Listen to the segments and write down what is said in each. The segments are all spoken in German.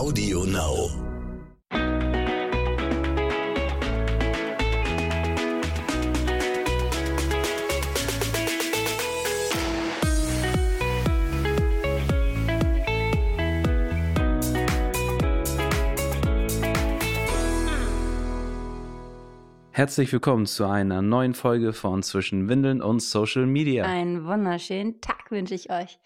Audio Now. Herzlich willkommen zu einer neuen Folge von Zwischen Windeln und Social Media. Einen wunderschönen Tag wünsche ich euch.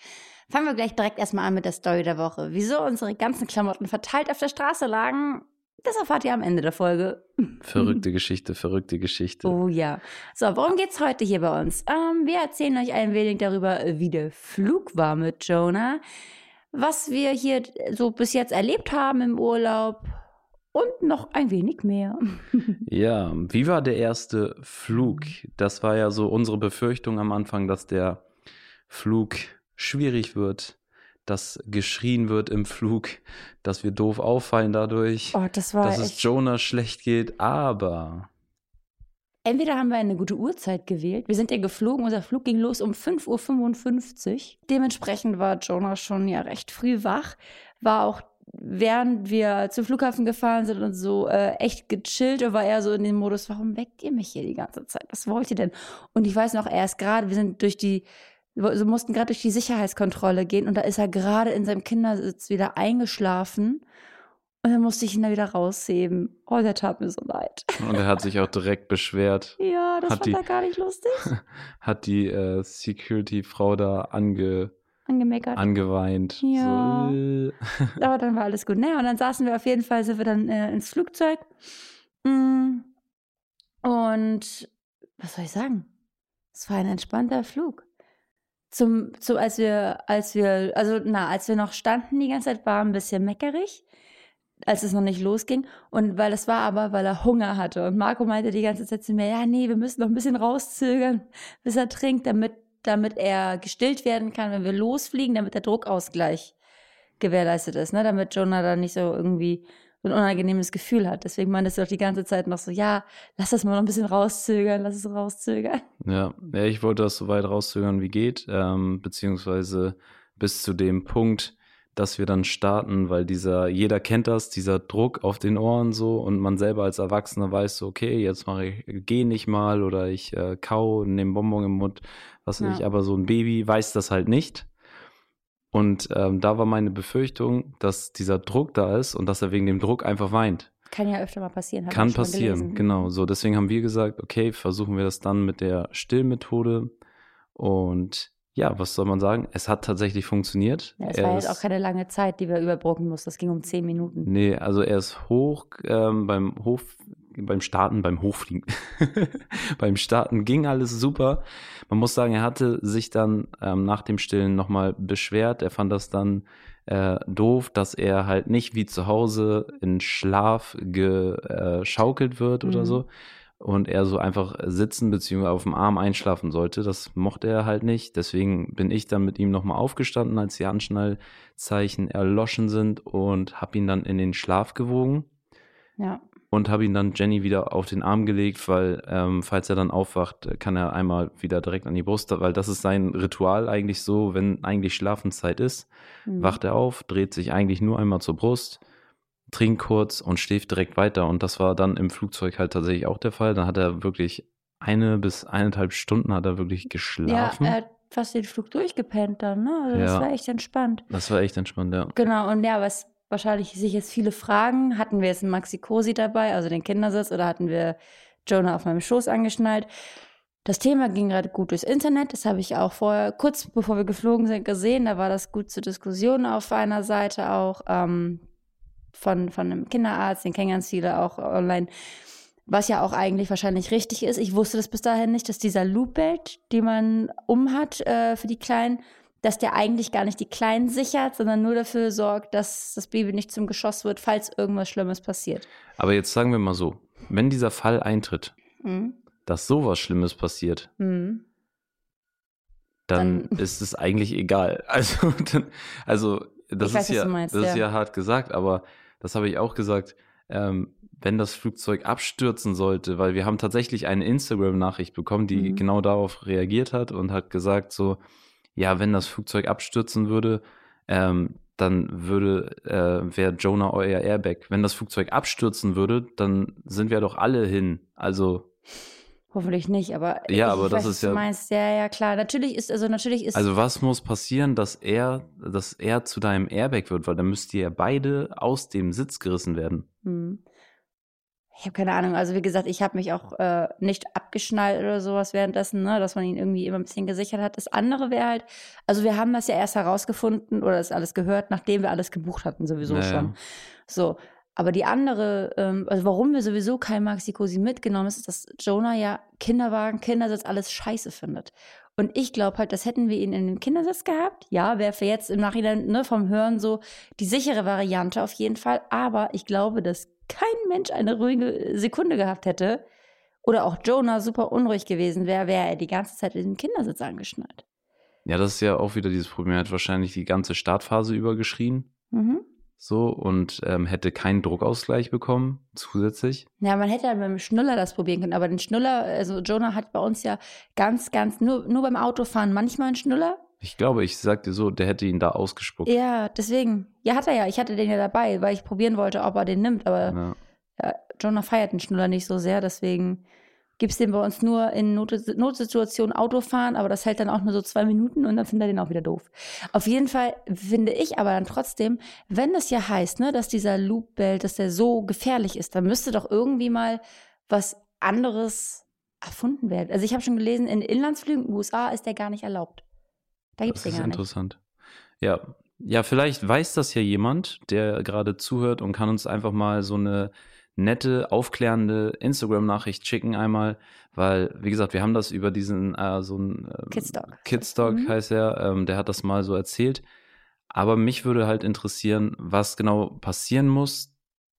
Fangen wir gleich direkt erstmal an mit der Story der Woche. Wieso unsere ganzen Klamotten verteilt auf der Straße lagen, das erfahrt ihr am Ende der Folge. Verrückte Geschichte, verrückte Geschichte. Oh ja. So, worum geht's heute hier bei uns? Ähm, wir erzählen euch ein wenig darüber, wie der Flug war mit Jonah, was wir hier so bis jetzt erlebt haben im Urlaub und noch ein wenig mehr. Ja, wie war der erste Flug? Das war ja so unsere Befürchtung am Anfang, dass der Flug schwierig wird, dass geschrien wird im Flug, dass wir doof auffallen dadurch, Oh, das dass es Jonah schlecht geht, aber Entweder haben wir eine gute Uhrzeit gewählt. Wir sind ja geflogen, unser Flug ging los um 5.55 Uhr. Dementsprechend war Jonah schon ja recht früh wach. War auch, während wir zum Flughafen gefahren sind und so äh, echt gechillt und war er so in dem Modus, warum weckt ihr mich hier die ganze Zeit? Was wollt ihr denn? Und ich weiß noch, er ist gerade, wir sind durch die, wir mussten gerade durch die Sicherheitskontrolle gehen und da ist er gerade in seinem Kindersitz wieder eingeschlafen. Und dann musste ich ihn da wieder rausheben. Oh, der tat mir so leid. und er hat sich auch direkt beschwert, Ja, das Hat fand die- er gar nicht lustig. hat die äh, Security-Frau da ange, Angemeckert. angeweint. Ja. So, äh. Aber dann war alles gut. Naja, und dann saßen wir auf jeden Fall, sind wir dann äh, ins Flugzeug. Mm. Und was soll ich sagen? Es war ein entspannter Flug. Zum, zum, als wir, als wir, also na, als wir noch standen die ganze Zeit, war ein bisschen meckerig, als es noch nicht losging. Und weil es war aber, weil er Hunger hatte. Und Marco meinte die ganze Zeit zu mir, ja, nee, wir müssen noch ein bisschen rauszögern, bis er trinkt, damit, damit er gestillt werden kann, wenn wir losfliegen, damit der Druckausgleich gewährleistet ist, ne? damit Jonah dann nicht so irgendwie so ein unangenehmes Gefühl hat. Deswegen meintest du doch die ganze Zeit noch so, ja, lass das mal noch ein bisschen rauszögern, lass es rauszögern. Ja, ja, ich wollte das so weit rauszögern wie geht, ähm, beziehungsweise bis zu dem Punkt, dass wir dann starten, weil dieser, jeder kennt das, dieser Druck auf den Ohren so und man selber als Erwachsener weiß so, okay, jetzt mache ich, geh nicht mal oder ich äh, kau, nehme Bonbon im Mund, was weiß Ja. ich, aber so ein Baby weiß das halt nicht. Und ähm, da war meine Befürchtung, dass dieser Druck da ist und dass er wegen dem Druck einfach weint. Kann ja öfter mal passieren. Kann passieren, gelesen. genau. So, deswegen haben wir gesagt, okay, versuchen wir das dann mit der Stillmethode. Und ja, was soll man sagen? Es hat tatsächlich funktioniert. Ja, es Er war jetzt auch keine lange Zeit, die wir überbrücken mussten. Das ging um zehn Minuten. Nee, also er ist hoch ähm, beim Hof, beim Starten, beim Hochfliegen. beim Starten ging alles super. Man muss sagen, er hatte sich dann ähm, nach dem Stillen nochmal beschwert. Er fand das dann äh, doof, dass er halt nicht wie zu Hause in Schlaf geschaukelt wird oder Mhm. so. Und er so einfach sitzen bzw. auf dem Arm einschlafen sollte. Das mochte er halt nicht. Deswegen bin ich dann mit ihm nochmal aufgestanden, als die Anschnallzeichen erloschen sind und habe ihn dann in den Schlaf gewogen Ja. Und habe ihn dann Jenny wieder auf den Arm gelegt, weil ähm, falls er dann aufwacht, kann er einmal wieder direkt an die Brust, weil das ist sein Ritual eigentlich so, wenn eigentlich Schlafenszeit ist, Mhm. wacht er auf, dreht sich eigentlich nur einmal zur Brust, trinkt kurz und schläft direkt weiter und das war dann im Flugzeug halt tatsächlich auch der Fall. Dann hat er wirklich eine bis eineinhalb Stunden hat er wirklich Ja, geschlafen. er hat fast den Flug durchgepennt dann, ne? Also das Ja. war echt entspannt. das war echt entspannt, ja. Genau, und ja, was wahrscheinlich sich jetzt viele fragen, hatten wir jetzt einen Maxi Cosi dabei, also den Kindersitz, oder hatten wir Jonah auf meinem Schoß angeschnallt? Das Thema ging gerade gut durchs Internet, das habe ich auch vorher, kurz bevor wir geflogen sind, gesehen, da war das gut zur Diskussion auf einer Seite auch ähm, von, von einem Kinderarzt, den kennen ganz viele auch online, was ja auch eigentlich wahrscheinlich richtig ist. Ich wusste das bis dahin nicht, dass dieser Loop-Belt, den man umhat äh, für die Kleinen, dass der eigentlich gar nicht die Kleinen sichert, sondern nur dafür sorgt, dass das Baby nicht zum Geschoss wird, falls irgendwas Schlimmes passiert. Aber jetzt sagen wir mal so, wenn dieser Fall eintritt, Mhm. dass sowas Schlimmes passiert, Mhm. dann, Dann- ist es eigentlich egal. Also, dann, also das Ich weiß, ist was ja, meinst, das ist ja. ja hart gesagt, aber das habe ich auch gesagt. Ähm, wenn das Flugzeug abstürzen sollte, weil wir haben tatsächlich eine Instagram-Nachricht bekommen, die Mhm. genau darauf reagiert hat und hat gesagt so, ja, wenn das Flugzeug abstürzen würde, ähm, dann würde, äh, wäre Jonah euer Airbag. Wenn das Flugzeug abstürzen würde, dann sind wir doch alle hin. Also. Hoffentlich nicht, aber ja, aber ich das weiß, ist was du ja. meinst. Ja, ja, klar. Natürlich ist, also natürlich ist. Also was muss passieren, dass er, dass er zu deinem Airbag wird, weil dann müsst ihr ja beide aus dem Sitz gerissen werden. Hm. Ich habe keine Ahnung. Also wie gesagt, ich habe mich auch äh, nicht abgeschnallt oder sowas währenddessen, ne, dass man ihn irgendwie immer ein bisschen gesichert hat. Das andere wäre halt, also wir haben das ja erst herausgefunden oder das alles gehört, nachdem wir alles gebucht hatten sowieso Naja. schon. So. Aber die andere, ähm, also warum wir sowieso kein Maxi Cosi mitgenommen ist, ist, dass Jonah ja Kinderwagen, Kindersitz alles scheiße findet. Und ich glaube halt, das hätten wir ihn in den Kindersitz gehabt. Ja, wäre für jetzt im Nachhinein ne, vom Hören so die sichere Variante auf jeden Fall. Aber ich glaube, dass kein Mensch eine ruhige Sekunde gehabt hätte oder auch Jonah super unruhig gewesen wäre, wäre er die ganze Zeit in den Kindersitz angeschnallt. Ja, das ist ja auch wieder dieses Problem. Er hat wahrscheinlich die ganze Startphase über geschrien. Mhm. So und ähm, hätte keinen Druckausgleich bekommen, zusätzlich. Ja, man hätte ja beim Schnuller das probieren können, aber den Schnuller, also Jonah hat bei uns ja ganz, ganz, nur, nur beim Autofahren manchmal einen Schnuller. Ich glaube, ich sag dir so, der hätte ihn da ausgespuckt. Ja, deswegen. Ja, hat er ja. Ich hatte den ja dabei, weil ich probieren wollte, ob er den nimmt. Aber Ja. ja, Jonah feiert den Schnuller nicht so sehr, deswegen gibt es den bei uns nur in Not Notsituationen Autofahren, aber das hält dann auch nur so zwei Minuten und dann findet er den auch wieder doof. Auf jeden Fall finde ich aber dann trotzdem, wenn es ja heißt, ne, dass dieser Loopbelt, dass der so gefährlich ist, dann müsste doch irgendwie mal was anderes erfunden werden. Also ich habe schon gelesen, in Inlandsflügen in den USA ist der gar nicht erlaubt. Da gibt es Das den ist gar nicht. interessant. Ja. ja, vielleicht weiß das ja jemand, der gerade zuhört und kann uns einfach mal so eine nette, aufklärende Instagram-Nachricht schicken einmal, weil, wie gesagt, wir haben das über diesen, äh, so ein ähm, Kidstock. Kidstock Mhm. heißt er, ähm, der hat das mal so erzählt. Aber mich würde halt interessieren, was genau passieren muss,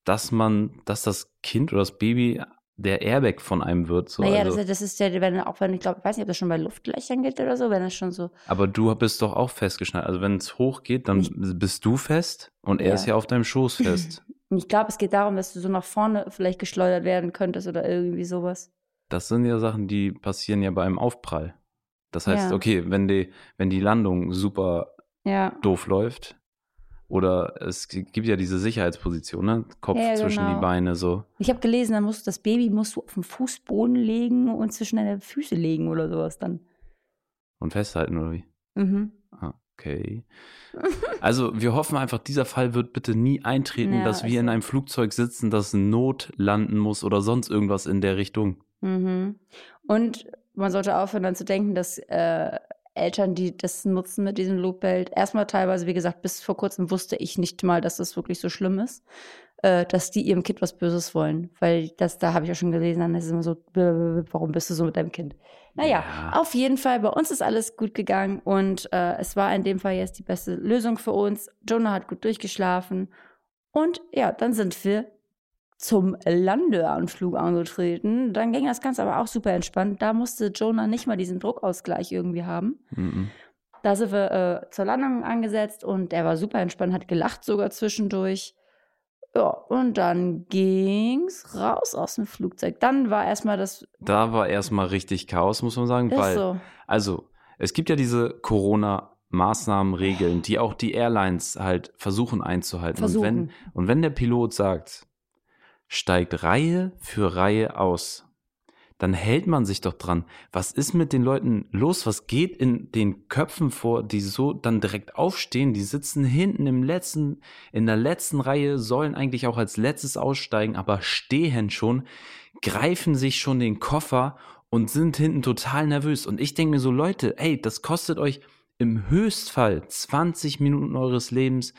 dass man, dass das Kind oder das Baby der Airbag von einem wird. So. naja, also, das, das ist ja, wenn auch wenn ich glaube, ich weiß nicht, ob das schon bei Luftlöchern gilt oder so, wenn das schon so. aber du bist doch auch festgeschnallt. Also wenn es hochgeht, dann Ich- bist du fest und er Ja. ist ja auf deinem Schoß fest. Ich glaube, es geht darum, dass du so nach vorne vielleicht geschleudert werden könntest oder irgendwie sowas. Das sind ja Sachen, die passieren ja beim Aufprall. Das heißt, Ja. okay, wenn die, wenn die Landung super Ja. doof läuft, oder es gibt ja diese Sicherheitsposition, ne? Kopf Ja, ja, zwischen genau. die Beine so. Ich habe gelesen, dann musst du das Baby musst du auf den Fußboden legen und zwischen deine Füße legen oder sowas dann. Und festhalten, oder wie? Mhm. Ah, Okay. Also wir hoffen einfach, dieser Fall wird bitte nie eintreten, Ja, dass wir in einem Flugzeug sitzen, das Not landen muss oder sonst irgendwas in der Richtung. Mhm. Und man sollte aufhören, dann zu denken, dass äh, Eltern, die das nutzen mit diesem Loopbelt, erstmal teilweise, wie gesagt, bis vor kurzem wusste ich nicht mal, dass das wirklich so schlimm ist, äh, dass die ihrem Kind was Böses wollen. Weil das, da habe ich ja schon gelesen, dann ist es immer so, "Bäh, warum bist du so mit deinem Kind? Naja, Ja. auf jeden Fall, bei uns ist alles gut gegangen und äh, es war in dem Fall jetzt die beste Lösung für uns. Jonah hat gut durchgeschlafen und ja, dann sind wir zum Landeanflug angetreten. Dann ging das Ganze aber auch super entspannt. Da musste Jonah nicht mal diesen Druckausgleich irgendwie haben. Mhm. Da sind wir äh, zur Landung angesetzt und er war super entspannt, hat gelacht sogar zwischendurch. Ja, und dann ging's raus aus dem Flugzeug. Dann war erstmal das Da war erstmal richtig Chaos, muss man sagen, weil, so. also, es gibt ja diese Corona-Maßnahmen-Regeln, die auch die Airlines halt versuchen einzuhalten. Und wenn, Versuchen. und wenn der Pilot sagt, steigt Reihe für Reihe aus, dann hält man sich doch dran. Was ist mit den Leuten los? Was geht in den Köpfen vor, die so dann direkt aufstehen? Die sitzen hinten im letzten, in der letzten Reihe, sollen eigentlich auch als letztes aussteigen, aber stehen schon, greifen sich schon den Koffer und sind hinten total nervös. Und ich denke mir so, Leute, ey, das kostet euch im Höchstfall 20 Minuten eures Lebens.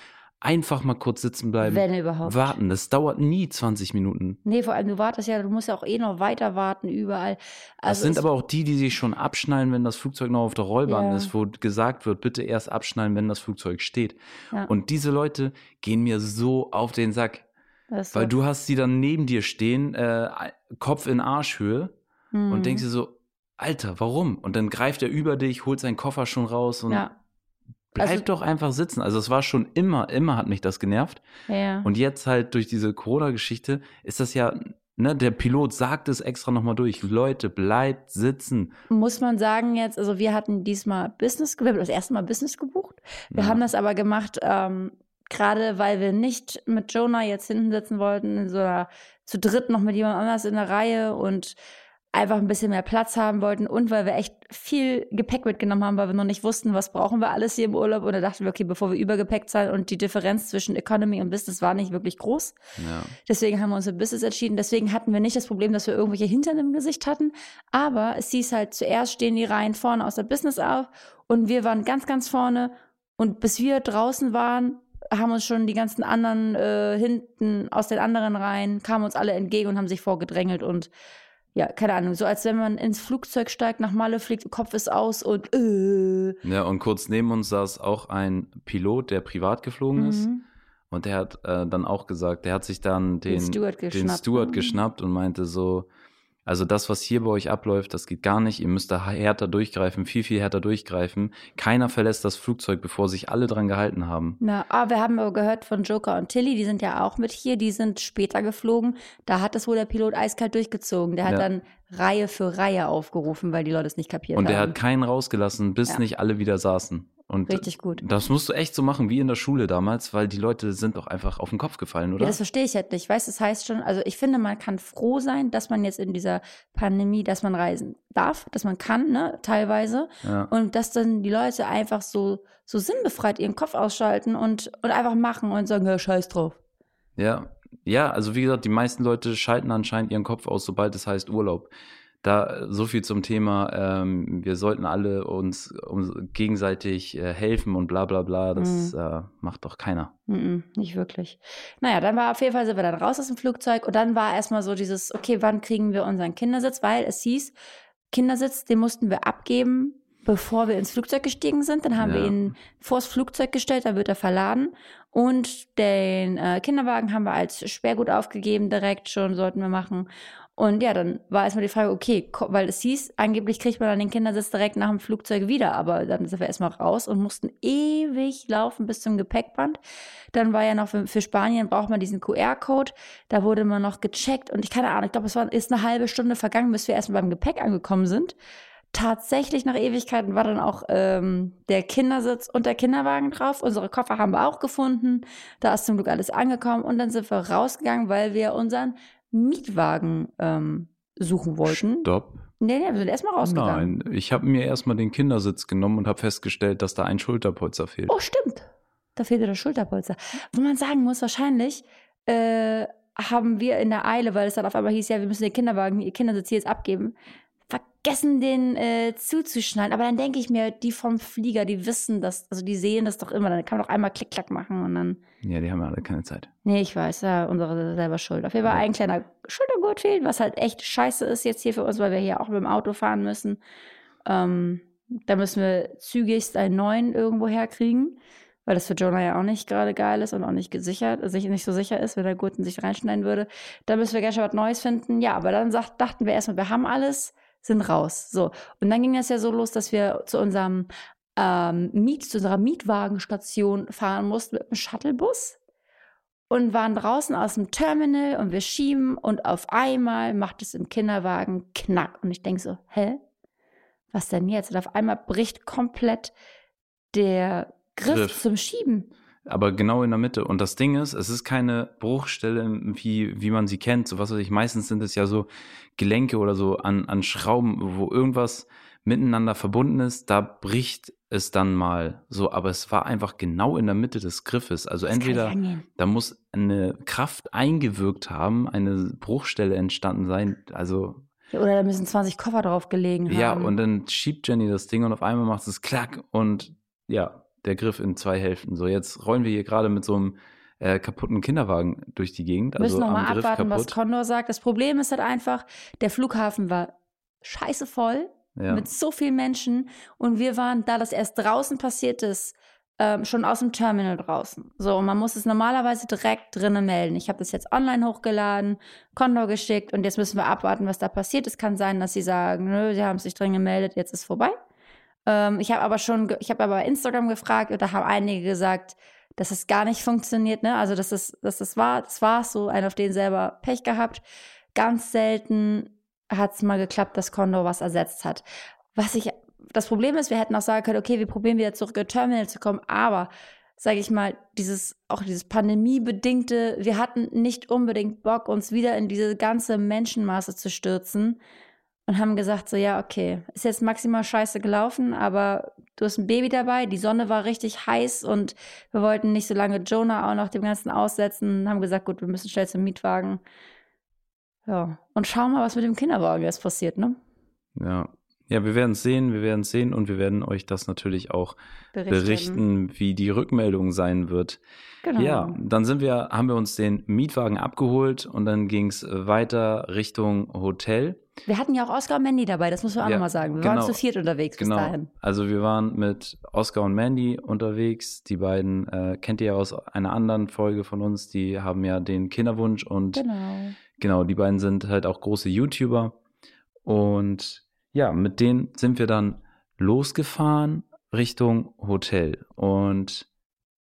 Einfach mal kurz sitzen bleiben. Wenn überhaupt. Warten, das dauert nie 20 Minuten. Nee, vor allem, du wartest ja, du musst ja auch eh noch weiter warten überall. Das Also sind es- aber auch die, die sich schon abschnallen, wenn das Flugzeug noch auf der Rollbahn Ja. ist, wo gesagt wird, bitte erst abschnallen, wenn das Flugzeug steht. ja, Und diese Leute gehen mir so auf den Sack, das weil du hast sie dann neben dir stehen, äh, Kopf in Arschhöhe Mhm. und denkst dir so, Alter, warum? Und dann greift er über dich, holt seinen Koffer schon raus und ja, bleib Also- doch einfach sitzen. Also es war schon immer, immer hat mich das genervt. ja. Und jetzt halt durch diese Corona-Geschichte ist das ja, ne, der Pilot sagt es extra nochmal durch. Leute, bleibt sitzen. Muss man sagen jetzt, also wir hatten diesmal Business, wir haben das erste Mal Business gebucht. Wir Ja. haben das aber gemacht, ähm, gerade weil wir nicht mit Jonah jetzt hinten sitzen wollten, in so einer, zu dritt noch mit jemand anders in der Reihe und einfach ein bisschen mehr Platz haben wollten und weil wir echt viel Gepäck mitgenommen haben, weil wir noch nicht wussten, was brauchen wir alles hier im Urlaub. Und da dachten wir, okay, bevor wir übergepäckt sein und die Differenz zwischen Economy und Business war nicht wirklich groß. Ja. Deswegen haben wir uns für Business entschieden. Deswegen hatten wir nicht das Problem, dass wir irgendwelche Hintern im Gesicht hatten. Aber es hieß halt, zuerst stehen die Reihen vorne aus der Business auf und wir waren ganz, ganz vorne. Und bis wir draußen waren, haben uns schon die ganzen anderen äh, hinten aus den anderen Reihen, kamen uns alle entgegen und haben sich vorgedrängelt und ja, keine Ahnung, so als wenn man ins Flugzeug steigt, nach Malle fliegt, Kopf ist aus und äh. Ja, und kurz neben uns saß auch ein Pilot, der privat geflogen mhm. ist. Und der hat äh, dann auch gesagt, der hat sich dann den, den Steward geschnappt, den Steward mhm. geschnappt und meinte so, also das, was hier bei euch abläuft, das geht gar nicht. Ihr müsst da härter durchgreifen, viel, viel härter durchgreifen. Keiner verlässt das Flugzeug, bevor sich alle dran gehalten haben. Na, aber wir haben aber gehört von Joker und Tilly, die sind ja auch mit hier, die sind später geflogen. Da hat es wohl der Pilot eiskalt durchgezogen. Der hat ja. dann Reihe für Reihe aufgerufen, weil die Leute es nicht kapiert haben. Und der hat keinen rausgelassen, bis ja. nicht alle wieder saßen. Und Richtig gut. Das musst du echt so machen wie in der Schule damals, weil die Leute sind doch einfach auf den Kopf gefallen, oder? Ja, das verstehe ich halt nicht. Weißt, das heißt schon, also ich finde, man kann froh sein, dass man jetzt in dieser Pandemie, dass man reisen darf, dass man kann, ne, teilweise. Ja. Und dass dann die Leute einfach so, so sinnbefreit ihren Kopf ausschalten und, und einfach machen und sagen, ja, scheiß drauf. Ja, ja, also wie gesagt, die meisten Leute schalten anscheinend ihren Kopf aus, sobald es heißt Urlaub da so viel zum Thema, ähm, wir sollten alle uns, uns gegenseitig äh, helfen und bla bla bla, das mhm. äh, macht doch keiner. Mhm, nicht wirklich. Naja, dann war auf jeden Fall sind wir dann raus aus dem Flugzeug und dann war erstmal so dieses, okay, wann kriegen wir unseren Kindersitz, weil es hieß, Kindersitz, den mussten wir abgeben, bevor wir ins Flugzeug gestiegen sind. Dann haben ja. wir ihn vors Flugzeug gestellt, da wird er verladen. Und den äh, Kinderwagen haben wir als Sperrgut aufgegeben, direkt schon, sollten wir machen. Und ja, dann war erstmal die Frage, okay, weil es hieß, angeblich kriegt man dann den Kindersitz direkt nach dem Flugzeug wieder, aber dann sind wir erstmal raus und mussten ewig laufen bis zum Gepäckband. Dann war ja noch für, für Spanien braucht man diesen QR-Code, da wurde man noch gecheckt und ich keine Ahnung, ich glaube, es war ist eine halbe Stunde vergangen, bis wir erstmal beim Gepäck angekommen sind. Tatsächlich nach Ewigkeiten war dann auch ähm, der Kindersitz und der Kinderwagen drauf. Unsere Koffer haben wir auch gefunden. Da ist zum Glück alles angekommen und dann sind wir rausgegangen, weil wir unseren Mietwagen ähm, suchen wollten. Stopp. Nee, nee, wir sind erstmal rausgegangen. Nein, ich habe mir erstmal den Kindersitz genommen und habe festgestellt, dass da ein Schulterpolster fehlt. Oh, stimmt. Da fehlte das Schulterpolster. Wo man sagen muss, wahrscheinlich äh, haben wir in der Eile, weil es dann auf einmal hieß, ja, wir müssen den Kinderwagen, ihr Kindersitz hier jetzt abgeben, vergessen, den äh, zuzuschneiden. Aber dann denke ich mir, die vom Flieger, die wissen das, also die sehen das doch immer. Dann kann man doch einmal Klick-Klack machen und dann. Ja, die haben ja alle keine Zeit. Nee, ich weiß, ja, unsere selber Schuld. Auf jeden Fall ja. ein kleiner Schultergurt fehlt, was halt echt scheiße ist jetzt hier für uns, weil wir hier auch mit dem Auto fahren müssen. Ähm, da müssen wir zügigst einen neuen irgendwo herkriegen, weil das für Jonah ja auch nicht gerade geil ist und auch nicht gesichert, sich nicht so sicher ist, wenn der Gurten sich reinschneiden würde. Da müssen wir gerne schon was Neues finden. Ja, aber dann sagt, dachten wir erstmal, wir haben alles sind raus. So. Und dann ging das ja so los, dass wir zu unserem ähm, Miet, zu unserer Mietwagenstation fahren mussten mit einem Shuttlebus und waren draußen aus dem Terminal und wir schieben und auf einmal macht es im Kinderwagen Knack. Und ich denke so, hä? Was denn jetzt? Und auf einmal bricht komplett der Griff, Griff. zum Schieben aber genau in der Mitte. Und das Ding ist, es ist keine Bruchstelle, wie, wie man sie kennt. So was weiß ich, meistens sind es ja so Gelenke oder so an, an Schrauben, wo irgendwas miteinander verbunden ist, da bricht es dann mal so, aber es war einfach genau in der Mitte des Griffes. Also das entweder da muss eine Kraft eingewirkt haben, eine Bruchstelle entstanden sein, also oder da müssen 20 Koffer drauf gelegen haben. Ja, und dann schiebt Jenny das Ding und auf einmal macht es klack und ja, der Griff in zwei Hälften. So, jetzt rollen wir hier gerade mit so einem äh, kaputten Kinderwagen durch die Gegend. Wir müssen also nochmal abwarten, was Condor sagt. Das Problem ist halt einfach, der Flughafen war scheiße voll ja. mit so vielen Menschen und wir waren, da das erst draußen passiert ist, ähm, schon aus dem Terminal draußen. So, und man muss es normalerweise direkt drinnen melden. Ich habe das jetzt online hochgeladen, Condor geschickt und jetzt müssen wir abwarten, was da passiert. Es kann sein, dass sie sagen, nö, sie haben sich drin gemeldet, jetzt ist vorbei. Ähm, ich habe aber schon, ich habe aber Instagram gefragt und da haben einige gesagt, dass es gar nicht funktioniert, ne? Also, dass es, dass es war, das war so, einer auf den selber Pech gehabt. Ganz selten hat es mal geklappt, dass Condor was ersetzt hat. Was ich, das Problem ist, wir hätten auch sagen können, okay, wir probieren wieder zurück in Terminal zu kommen, aber sage ich mal, dieses, auch dieses pandemiebedingte, wir hatten nicht unbedingt Bock, uns wieder in diese ganze Menschenmasse zu stürzen und haben gesagt, so, ja, okay, ist jetzt maximal scheiße gelaufen, aber du hast ein Baby dabei, die Sonne war richtig heiß und wir wollten nicht so lange Jonah auch noch dem Ganzen aussetzen und haben gesagt, gut, wir müssen schnell zum Mietwagen. Ja, und schauen mal, was mit dem Kinderwagen jetzt passiert, ne? Ja, ja, wir werden es sehen, wir werden es sehen und wir werden euch das natürlich auch berichten, berichten wie die Rückmeldung sein wird. Genau. Ja, dann sind wir, haben wir uns den Mietwagen abgeholt und dann ging es weiter Richtung Hotel. Wir hatten ja auch Oscar und Mandy dabei, das muss man auch ja, nochmal sagen. Wir genau, waren zu viert unterwegs genau. bis dahin. Also wir waren mit Oscar und Mandy unterwegs. Die beiden äh, kennt ihr ja aus einer anderen Folge von uns. Die haben ja den Kinderwunsch und genau, genau die beiden sind halt auch große YouTuber. Und ja, mit denen sind wir dann losgefahren Richtung Hotel. Und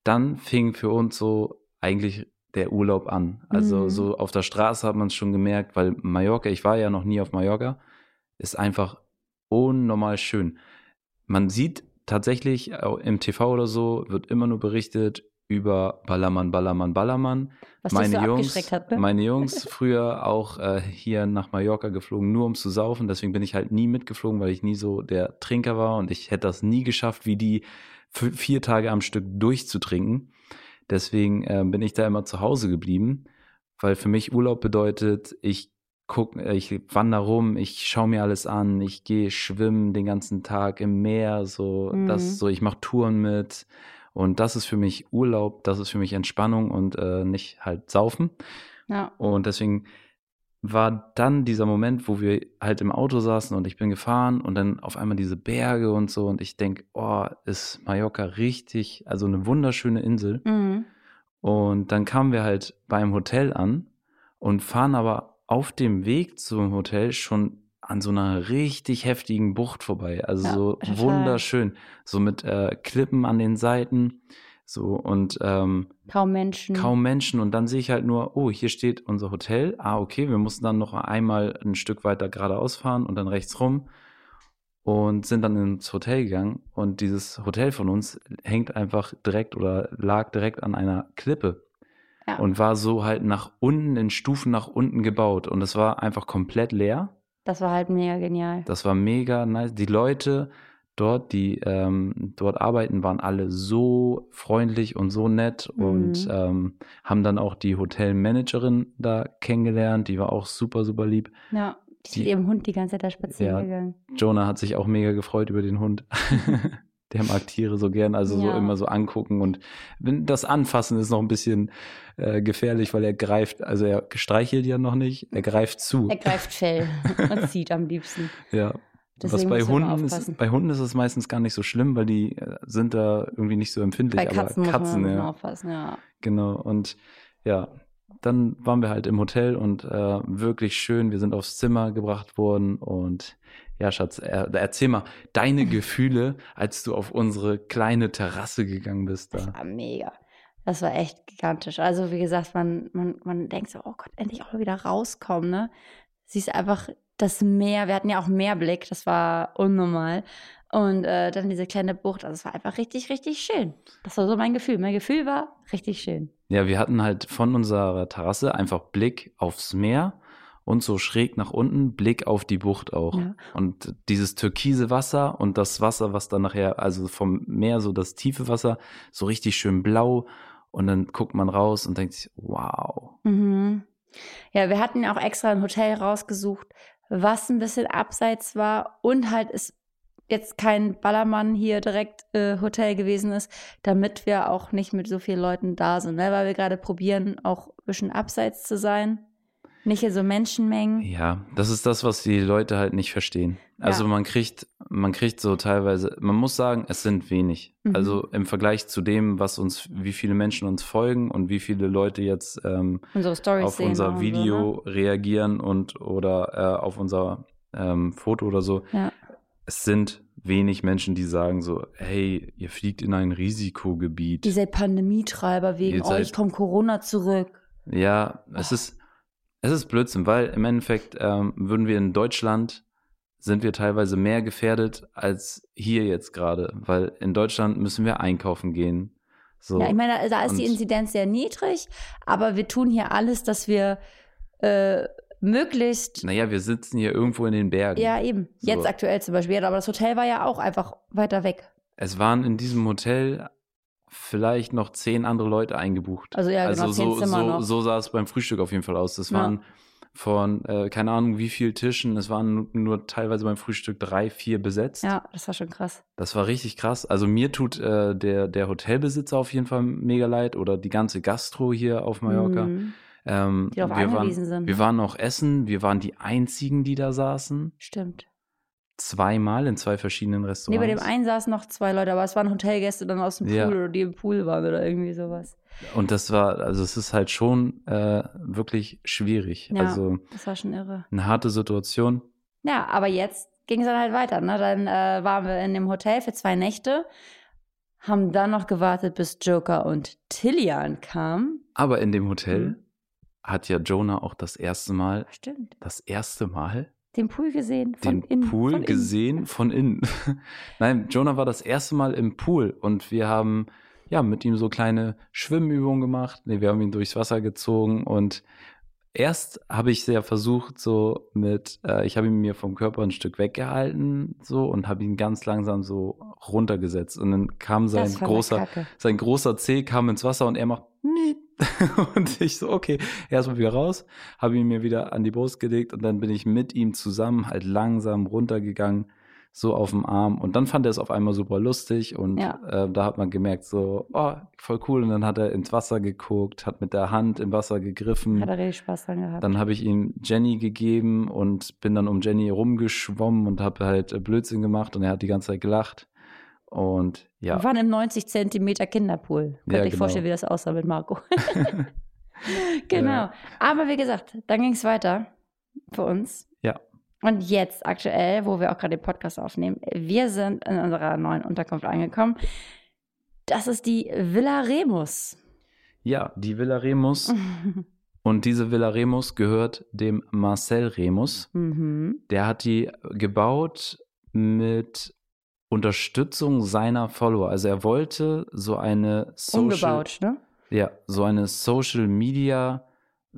dann fing für uns so eigentlich der Urlaub an. Also mhm. so auf der Straße hat man es schon gemerkt, weil Mallorca, ich war ja noch nie auf Mallorca, ist einfach unnormal schön. Man sieht tatsächlich im TV oder so, wird immer nur berichtet, über Ballermann, Ballermann, Ballermann. Was meine so Jungs, hat, ne? meine Jungs früher auch äh, hier nach Mallorca geflogen, nur um zu saufen. Deswegen bin ich halt nie mitgeflogen, weil ich nie so der Trinker war und ich hätte das nie geschafft, wie die vier Tage am Stück durchzutrinken. Deswegen äh, bin ich da immer zu Hause geblieben, weil für mich Urlaub bedeutet, ich guck, äh, ich wandere rum, ich schaue mir alles an, ich gehe schwimmen den ganzen Tag im Meer, so mhm. das so, ich mache Touren mit und das ist für mich Urlaub, das ist für mich Entspannung und äh, nicht halt saufen. Ja. Und deswegen war dann dieser Moment, wo wir halt im Auto saßen und ich bin gefahren und dann auf einmal diese Berge und so und ich denke, oh, ist Mallorca richtig, also eine wunderschöne Insel. Mhm. Und dann kamen wir halt beim Hotel an und fahren aber auf dem Weg zum Hotel schon an so einer richtig heftigen Bucht vorbei. Also ja, so total. wunderschön. So mit äh, Klippen an den Seiten. So und ähm, kaum Menschen. Kaum Menschen. Und dann sehe ich halt nur, oh, hier steht unser Hotel. Ah, okay, wir mussten dann noch einmal ein Stück weiter geradeaus fahren und dann rechts rum und sind dann ins Hotel gegangen. Und dieses Hotel von uns hängt einfach direkt oder lag direkt an einer Klippe. Ja. Und war so halt nach unten in Stufen nach unten gebaut. Und es war einfach komplett leer. Das war halt mega genial. Das war mega nice. Die Leute dort, die ähm, dort arbeiten, waren alle so freundlich und so nett mhm. und ähm, haben dann auch die Hotelmanagerin da kennengelernt. Die war auch super, super lieb. Ja, die ist mit ihrem Hund die ganze Zeit da spazieren ja, gegangen. Jonah hat sich auch mega gefreut über den Hund. Der mag Tiere so gern, also ja. so immer so angucken und das Anfassen ist noch ein bisschen äh, gefährlich, weil er greift, also er streichelt ja noch nicht, er greift zu. Er greift Fell und zieht am liebsten. Ja. Deswegen Was bei Hunden ist, bei Hunden ist es meistens gar nicht so schlimm, weil die äh, sind da irgendwie nicht so empfindlich. Bei Katzen, aber Katzen muss man ja. aufpassen, ja. Genau. Und ja, dann waren wir halt im Hotel und äh, wirklich schön. Wir sind aufs Zimmer gebracht worden und ja, Schatz, er, erzähl mal deine Gefühle, als du auf unsere kleine Terrasse gegangen bist. Da. Das war mega. Das war echt gigantisch. Also, wie gesagt, man, man, man denkt so, oh Gott, endlich auch mal wieder rauskommen, ne? Siehst einfach das Meer. Wir hatten ja auch Meerblick, das war unnormal. Und äh, dann diese kleine Bucht. Also, es war einfach richtig, richtig schön. Das war so mein Gefühl. Mein Gefühl war richtig schön. Ja, wir hatten halt von unserer Terrasse einfach Blick aufs Meer und so schräg nach unten, Blick auf die Bucht auch. Ja. Und dieses türkise Wasser und das Wasser, was dann nachher, also vom Meer, so das tiefe Wasser, so richtig schön blau. Und dann guckt man raus und denkt sich, wow. Mhm. Ja, wir hatten auch extra ein Hotel rausgesucht, was ein bisschen abseits war und halt ist jetzt kein Ballermann hier direkt äh, Hotel gewesen ist, damit wir auch nicht mit so vielen Leuten da sind, ne? weil wir gerade probieren, auch ein bisschen abseits zu sein. Nicht so Menschenmengen. Ja, das ist das, was die Leute halt nicht verstehen. Also ja. man kriegt, man kriegt so teilweise, man muss sagen, es sind wenig. Mhm. Also im Vergleich zu dem, was uns, wie viele Menschen uns folgen und wie viele Leute jetzt ähm, auf unser Video so, ne? reagieren und oder äh, auf unser ähm, Foto oder so. Ja. Es sind wenig Menschen, die sagen so, hey, ihr fliegt in ein Risikogebiet. Diese Pandemietreiber wegen euch kommt Corona zurück. Ja, es ist, es ist Blödsinn, weil im Endeffekt ähm, würden wir in Deutschland sind wir teilweise mehr gefährdet als hier jetzt gerade, weil in Deutschland müssen wir einkaufen gehen. So. Ja, ich meine, da ist die Inzidenz sehr niedrig, aber wir tun hier alles, dass wir äh, möglichst. Naja, wir sitzen hier irgendwo in den Bergen. Ja, eben. So. Jetzt aktuell zum Beispiel. Aber das Hotel war ja auch einfach weiter weg. Es waren in diesem Hotel vielleicht noch zehn andere Leute eingebucht. Also ja, genau, also zehn so, so, so sah es beim Frühstück auf jeden Fall aus. Das Ja. waren von, äh, keine Ahnung, wie viel Tischen. Es waren nur, nur teilweise beim Frühstück drei, vier besetzt. Ja, das war schon krass. Das war richtig krass. Also mir tut äh, der, der Hotelbesitzer auf jeden Fall mega leid oder die ganze Gastro hier auf Mallorca. Mhm. Ähm, Die darauf wir, angewiesen waren, sind. wir waren noch essen, wir waren die einzigen, die da saßen. Stimmt. Zweimal in zwei verschiedenen Nee, Restaurants. bei dem einen saßen noch zwei Leute, aber es waren Hotelgäste dann aus dem Pool Ja. oder die im Pool waren oder irgendwie sowas. Und das war, also es ist halt schon äh, wirklich schwierig. Ja. Also Das war schon irre. eine harte Situation. Ja, aber jetzt ging es dann halt weiter. Ne? Dann äh, waren wir in dem Hotel für zwei Nächte, haben dann noch gewartet, bis Joker und Tillian kamen. Aber in dem Hotel Mhm. hat ja Jonah auch das erste Mal, Stimmt. das erste Mal Den Pool gesehen von den innen. Pool von innen. gesehen von innen. Nein, Jonah war das erste Mal im Pool und wir haben ja mit ihm so kleine Schwimmübungen gemacht. Nee, wir haben ihn durchs Wasser gezogen und erst habe ich sehr versucht, so mit, äh, ich habe ihn mir vom Körper ein Stück weggehalten, so und habe ihn ganz langsam so runtergesetzt. Und dann kam sein großer, sein großer Zeh kam ins Wasser und er macht. und ich so, okay, erstmal wieder raus, habe ihn mir wieder an die Brust gelegt und dann bin ich mit ihm zusammen halt langsam runtergegangen, so auf dem Arm und dann fand er es auf einmal super lustig und Ja. äh, da hat man gemerkt so, oh, voll cool und dann hat er ins Wasser geguckt, hat mit der Hand im Wasser gegriffen. Hat er richtig Spaß dran gehabt. Dann habe ich ihm Jenny gegeben und bin dann um Jenny rumgeschwommen und habe halt Blödsinn gemacht und er hat die ganze Zeit gelacht. Und ja, Wir waren im 90 Zentimeter Kinderpool. Könnt Ja, euch genau. vorstellen, wie das aussah mit Marco. genau. Ja. Aber wie gesagt, dann ging es weiter für uns. Ja. Und jetzt aktuell, wo wir auch gerade den Podcast aufnehmen, wir sind in unserer neuen Unterkunft angekommen. Das ist die Villa Remus. ja, die Villa Remus. Und diese Villa Remus gehört dem Marcel Remus. mhm. Der hat die gebaut mit Unterstützung seiner Follower. Also er wollte so eine Social, Umgebaut, ne? ja, so eine Social Media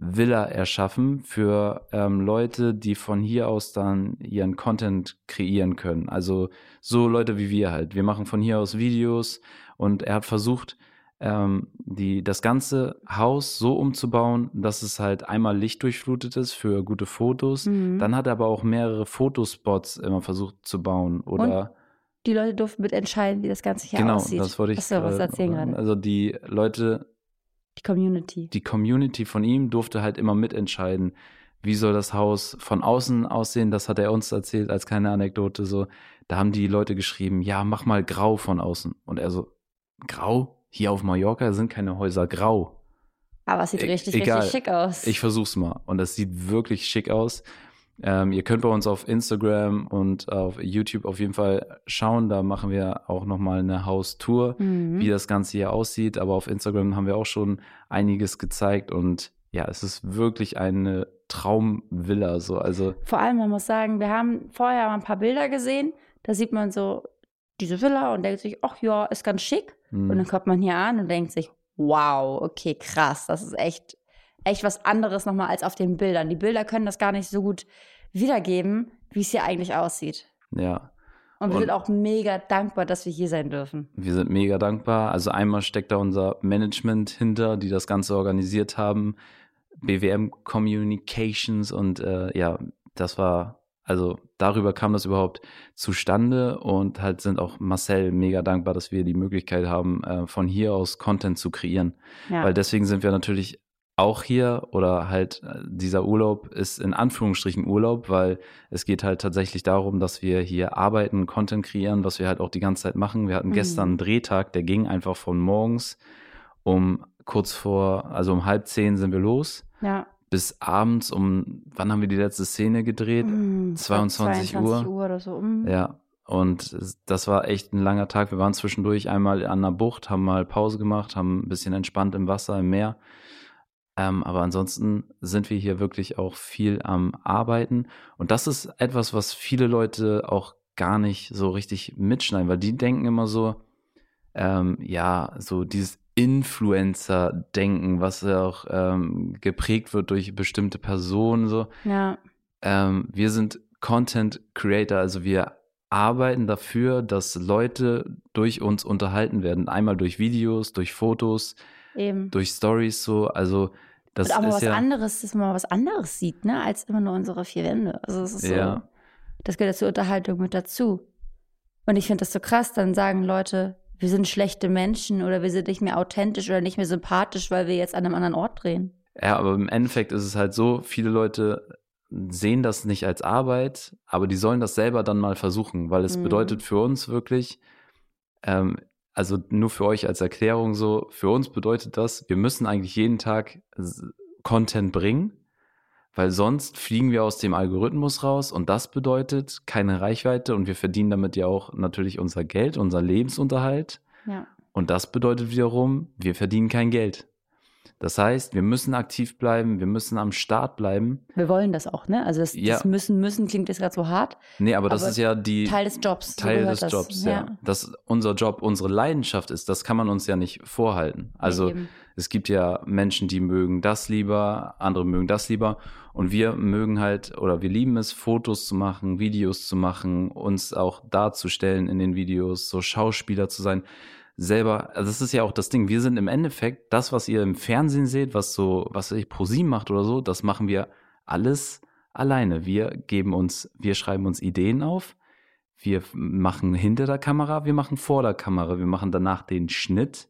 Villa erschaffen für ähm, Leute, die von hier aus dann ihren Content kreieren können. Also so Leute wie wir halt. Wir machen von hier aus Videos und er hat versucht, ähm, die, das ganze Haus so umzubauen, dass es halt einmal lichtdurchflutet ist für gute Fotos. Mhm. Dann hat er aber auch mehrere Fotospots immer versucht zu bauen. Oder Die Leute durften mitentscheiden, wie das Ganze hier genau, aussieht. das wollte ich Achso, was gerade erzählen gerade? Also die Leute Die Community. die Community von ihm durfte halt immer mitentscheiden, wie soll das Haus von außen aussehen. Das hat er uns erzählt als kleine Anekdote. So, da haben die Leute geschrieben, ja, mach mal grau von außen. Und er so, grau? Hier auf Mallorca sind keine Häuser grau. Aber es sieht E- richtig, egal. richtig schick aus. Ich versuch's mal. Und das sieht wirklich schick aus. Ähm, ihr könnt bei uns auf Instagram und auf YouTube auf jeden Fall schauen. Da machen wir auch nochmal eine Haustour mhm. wie das Ganze hier aussieht. Aber auf Instagram haben wir auch schon einiges gezeigt und ja, es ist wirklich eine Traumvilla. So, also Vor allem, man muss sagen, wir haben vorher mal ein paar Bilder gesehen. Da sieht man so diese Villa und denkt sich, ach ja, ist ganz schick. mh, Und dann kommt man hier an und denkt sich, wow, okay, krass, das ist echt, echt was anderes nochmal als auf den Bildern. Die Bilder können das gar nicht so gut wiedergeben, wie es hier eigentlich aussieht. ja, Und wir Und- sind auch mega dankbar, dass wir hier sein dürfen. wir sind mega dankbar. Also einmal steckt da unser Management hinter, die das Ganze organisiert haben, BWM Communications und äh, ja, das war also darüber kam das überhaupt zustande und halt sind auch Marcel mega dankbar, dass wir die Möglichkeit haben, äh, von hier aus Content zu kreieren. Ja. Weil deswegen sind wir natürlich auch hier oder halt äh, dieser Urlaub ist in Anführungsstrichen Urlaub, weil es geht halt tatsächlich darum, dass wir hier arbeiten, Content kreieren, was wir halt auch die ganze Zeit machen. Wir hatten Mhm. gestern einen Drehtag, der ging einfach von morgens um kurz vor, also um halb zehn sind wir los, ja. bis abends um, wann haben wir die letzte Szene gedreht? Mm, 22 22 Uhr. Uhr oder so. Mm. Ja, und das war echt ein langer Tag. Wir waren zwischendurch einmal an der Bucht, haben mal Pause gemacht, haben ein bisschen entspannt im Wasser, im Meer. Ähm, aber ansonsten sind wir hier wirklich auch viel am Arbeiten. Und das ist etwas, was viele Leute auch gar nicht so richtig mitschneiden, weil die denken immer so, ähm, ja, so dieses Influencer-Denken, was ja auch ähm, geprägt wird durch bestimmte Personen. So. Ja. Ähm, wir sind Content Creator, also wir arbeiten dafür, dass Leute durch uns unterhalten werden. Einmal durch Videos, durch Fotos, Eben. durch Stories so. Also das Und auch mal was ja anderes, dass man mal was anderes sieht, ne, als immer nur unsere vier Wände. Also es ist so, Ja. das gehört zur Unterhaltung mit dazu. Und ich finde das so krass, dann sagen Leute, wir sind schlechte Menschen oder wir sind nicht mehr authentisch oder nicht mehr sympathisch, weil wir jetzt an einem anderen Ort drehen. Ja, aber im Endeffekt ist es halt so, viele Leute sehen das nicht als Arbeit, aber die sollen das selber dann mal versuchen, weil es Mhm. bedeutet für uns wirklich, ähm, also nur für euch als Erklärung so, für uns bedeutet das, wir müssen eigentlich jeden Tag Content bringen, weil sonst fliegen wir aus dem Algorithmus raus und das bedeutet keine Reichweite und wir verdienen damit ja auch natürlich unser Geld, unser Lebensunterhalt. Ja. Und das bedeutet wiederum, wir verdienen kein Geld. Das heißt, wir müssen aktiv bleiben, wir müssen am Start bleiben. Wir wollen das auch, ne? Also das, Ja. das müssen, müssen klingt jetzt gerade so hart. Nee, aber das Aber ist ja die Teil des Jobs. Teil des das. Jobs, ja. Dass unser Job unsere Leidenschaft ist, das kann man uns ja nicht vorhalten. Also eben. es gibt ja Menschen, die mögen das lieber, andere mögen das lieber. Und wir mögen halt, oder wir lieben es, Fotos zu machen, Videos zu machen, uns auch darzustellen in den Videos, so Schauspieler zu sein. Selber, also das ist ja auch das Ding, wir sind im Endeffekt, das, was ihr im Fernsehen seht, was so, was ich ProSieben macht oder so, das machen wir alles alleine. Wir geben uns, wir schreiben uns Ideen auf, wir machen hinter der Kamera, wir machen vor der Kamera, wir machen danach den Schnitt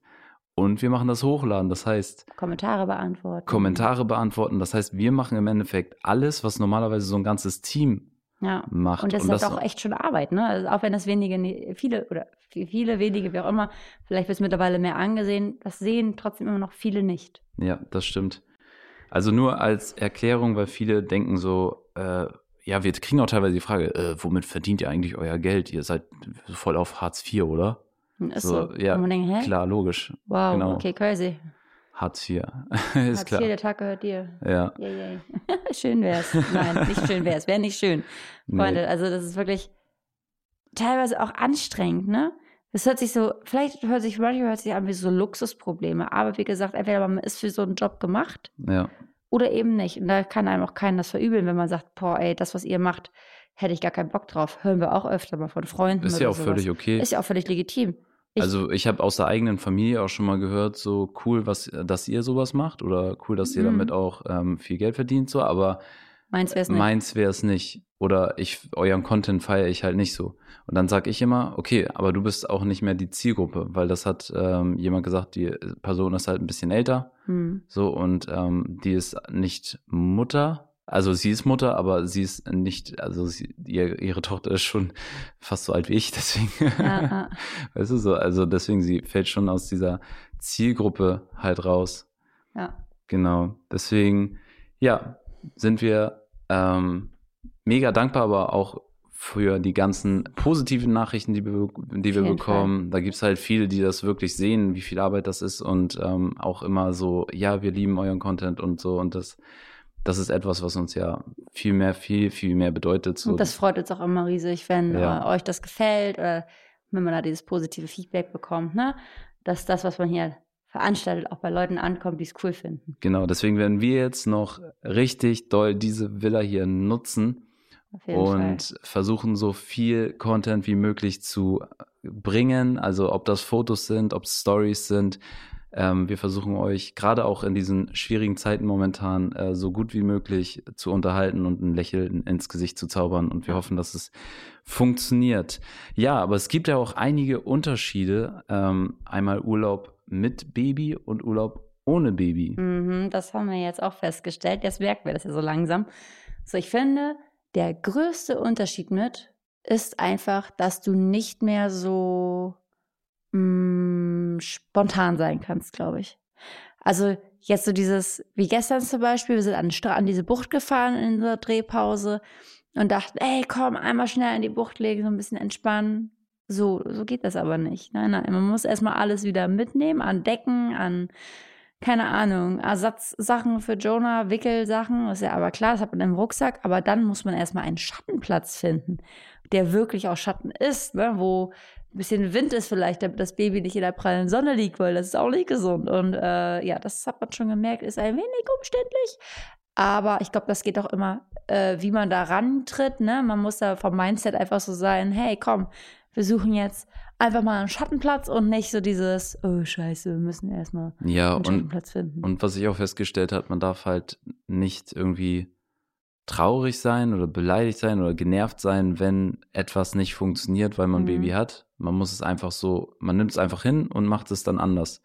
und wir machen das Hochladen. Das heißt, Kommentare beantworten. Kommentare beantworten. Das heißt, wir machen im Endeffekt alles, was normalerweise so ein ganzes Team Ja. macht. Und das ist halt auch echt schon Arbeit, ne? Also auch wenn das wenige, ne- viele oder viele, wenige, wie auch immer, vielleicht wird es mittlerweile mehr angesehen, das sehen trotzdem immer noch viele nicht. Ja, das stimmt. Also nur als Erklärung, weil viele denken so, äh, ja, wir kriegen auch teilweise die Frage, äh, womit verdient ihr eigentlich euer Geld? Ihr seid voll auf Hartz IV, oder? Ist So, so. ja, denkt? Klar, logisch. Wow, genau. okay, crazy. Hartz IV. ist Hartz klar. IV, der Tag gehört dir. Ja. Yay, yay. schön wär's. Nein, nicht schön wär's. Wäre nicht schön. Freunde, Nee. also das ist wirklich teilweise auch anstrengend, ne? Das hört sich so, vielleicht hört sich, manchmal hört sich an wie so Luxusprobleme, aber wie gesagt, entweder man ist für so einen Job gemacht Ja. oder eben nicht. Und da kann einem auch keiner das verübeln, wenn man sagt, boah, ey, das, was ihr macht, hätte ich gar keinen Bock drauf. Hören wir auch öfter mal von Freunden. Ist ja auch sowas. völlig okay. Ist ja auch völlig legitim. Ich- also ich habe aus der eigenen Familie auch schon mal gehört, so cool, was, dass ihr sowas macht oder cool, dass ihr Mhm. damit auch ähm, viel Geld verdient, so, aber Meins wäre es nicht. meins wäre es nicht. Oder ich, euren Content feiere ich halt nicht so. Und dann sage ich immer, okay, aber du bist auch nicht mehr die Zielgruppe, weil das hat ähm, jemand gesagt, die Person ist halt ein bisschen älter, Hm. so, und ähm, die ist nicht Mutter. Also sie ist Mutter, aber sie ist nicht, also sie, ihr, ihre Tochter ist schon fast so alt wie ich, deswegen. Ja. Weißt du so, also deswegen, sie fällt schon aus dieser Zielgruppe halt raus. ja. Genau. Deswegen, ja, sind wir ähm, mega dankbar, aber auch für die ganzen positiven Nachrichten, die wir, die wir bekommen. Da gibt's halt viele, die das wirklich sehen, wie viel Arbeit das ist und ähm, auch immer so, ja, wir lieben euren Content und so. Und das, das ist etwas, was uns ja viel mehr, viel, viel mehr bedeutet. So. Und das freut uns auch immer riesig, wenn Ja. äh, euch das gefällt oder wenn man da dieses positive Feedback bekommt, ne? Dass das, was man hier veranstaltet, auch bei Leuten ankommt, die es cool finden. Genau, deswegen werden wir jetzt noch richtig doll diese Villa hier nutzen und Fall. versuchen so viel Content wie möglich zu bringen. Also ob das Fotos sind, ob es Stories sind. Ähm, wir versuchen euch gerade auch in diesen schwierigen Zeiten momentan äh, so gut wie möglich zu unterhalten und ein Lächeln ins Gesicht zu zaubern. Und wir hoffen, dass es funktioniert. Ja, aber es gibt ja auch einige Unterschiede. Ähm, einmal Urlaub mit Baby und Urlaub ohne Baby. Mhm, das haben wir jetzt auch festgestellt. Jetzt merken wir das ja so langsam. So, ich finde, der größte Unterschied mit ist einfach, dass du nicht mehr so mh, spontan sein kannst, glaube ich. Also jetzt so dieses, wie gestern zum Beispiel, wir sind an, an diese Bucht gefahren in unserer Drehpause und dachten, ey, komm, einmal schnell in die Bucht legen, so ein bisschen entspannen. So, so geht das aber nicht. Nein, nein, man muss erstmal alles wieder mitnehmen, an Decken, an, keine Ahnung, Ersatzsachen für Jonah, Wickelsachen, ist ja aber klar, das hat man im Rucksack, aber dann muss man erstmal einen Schattenplatz finden, der wirklich auch Schatten ist, ne, wo ein bisschen Wind ist vielleicht, damit das Baby nicht in der prallen Sonne liegt, weil das ist auch nicht gesund. Und äh, ja, das hat man schon gemerkt, ist ein wenig umständlich. Aber ich glaube, das geht auch immer, äh, wie man da rantritt. Ne? Man muss da vom Mindset einfach so sein, hey, komm, wir suchen jetzt einfach mal einen Schattenplatz und nicht so dieses, oh scheiße, wir müssen erstmal Ja, einen und, Schattenplatz finden. und was ich auch festgestellt habe, man darf halt nicht irgendwie traurig sein oder beleidigt sein oder genervt sein, wenn etwas nicht funktioniert, weil man ein Mhm. Baby hat. Man muss es einfach so, man nimmt es einfach hin und macht es dann anders.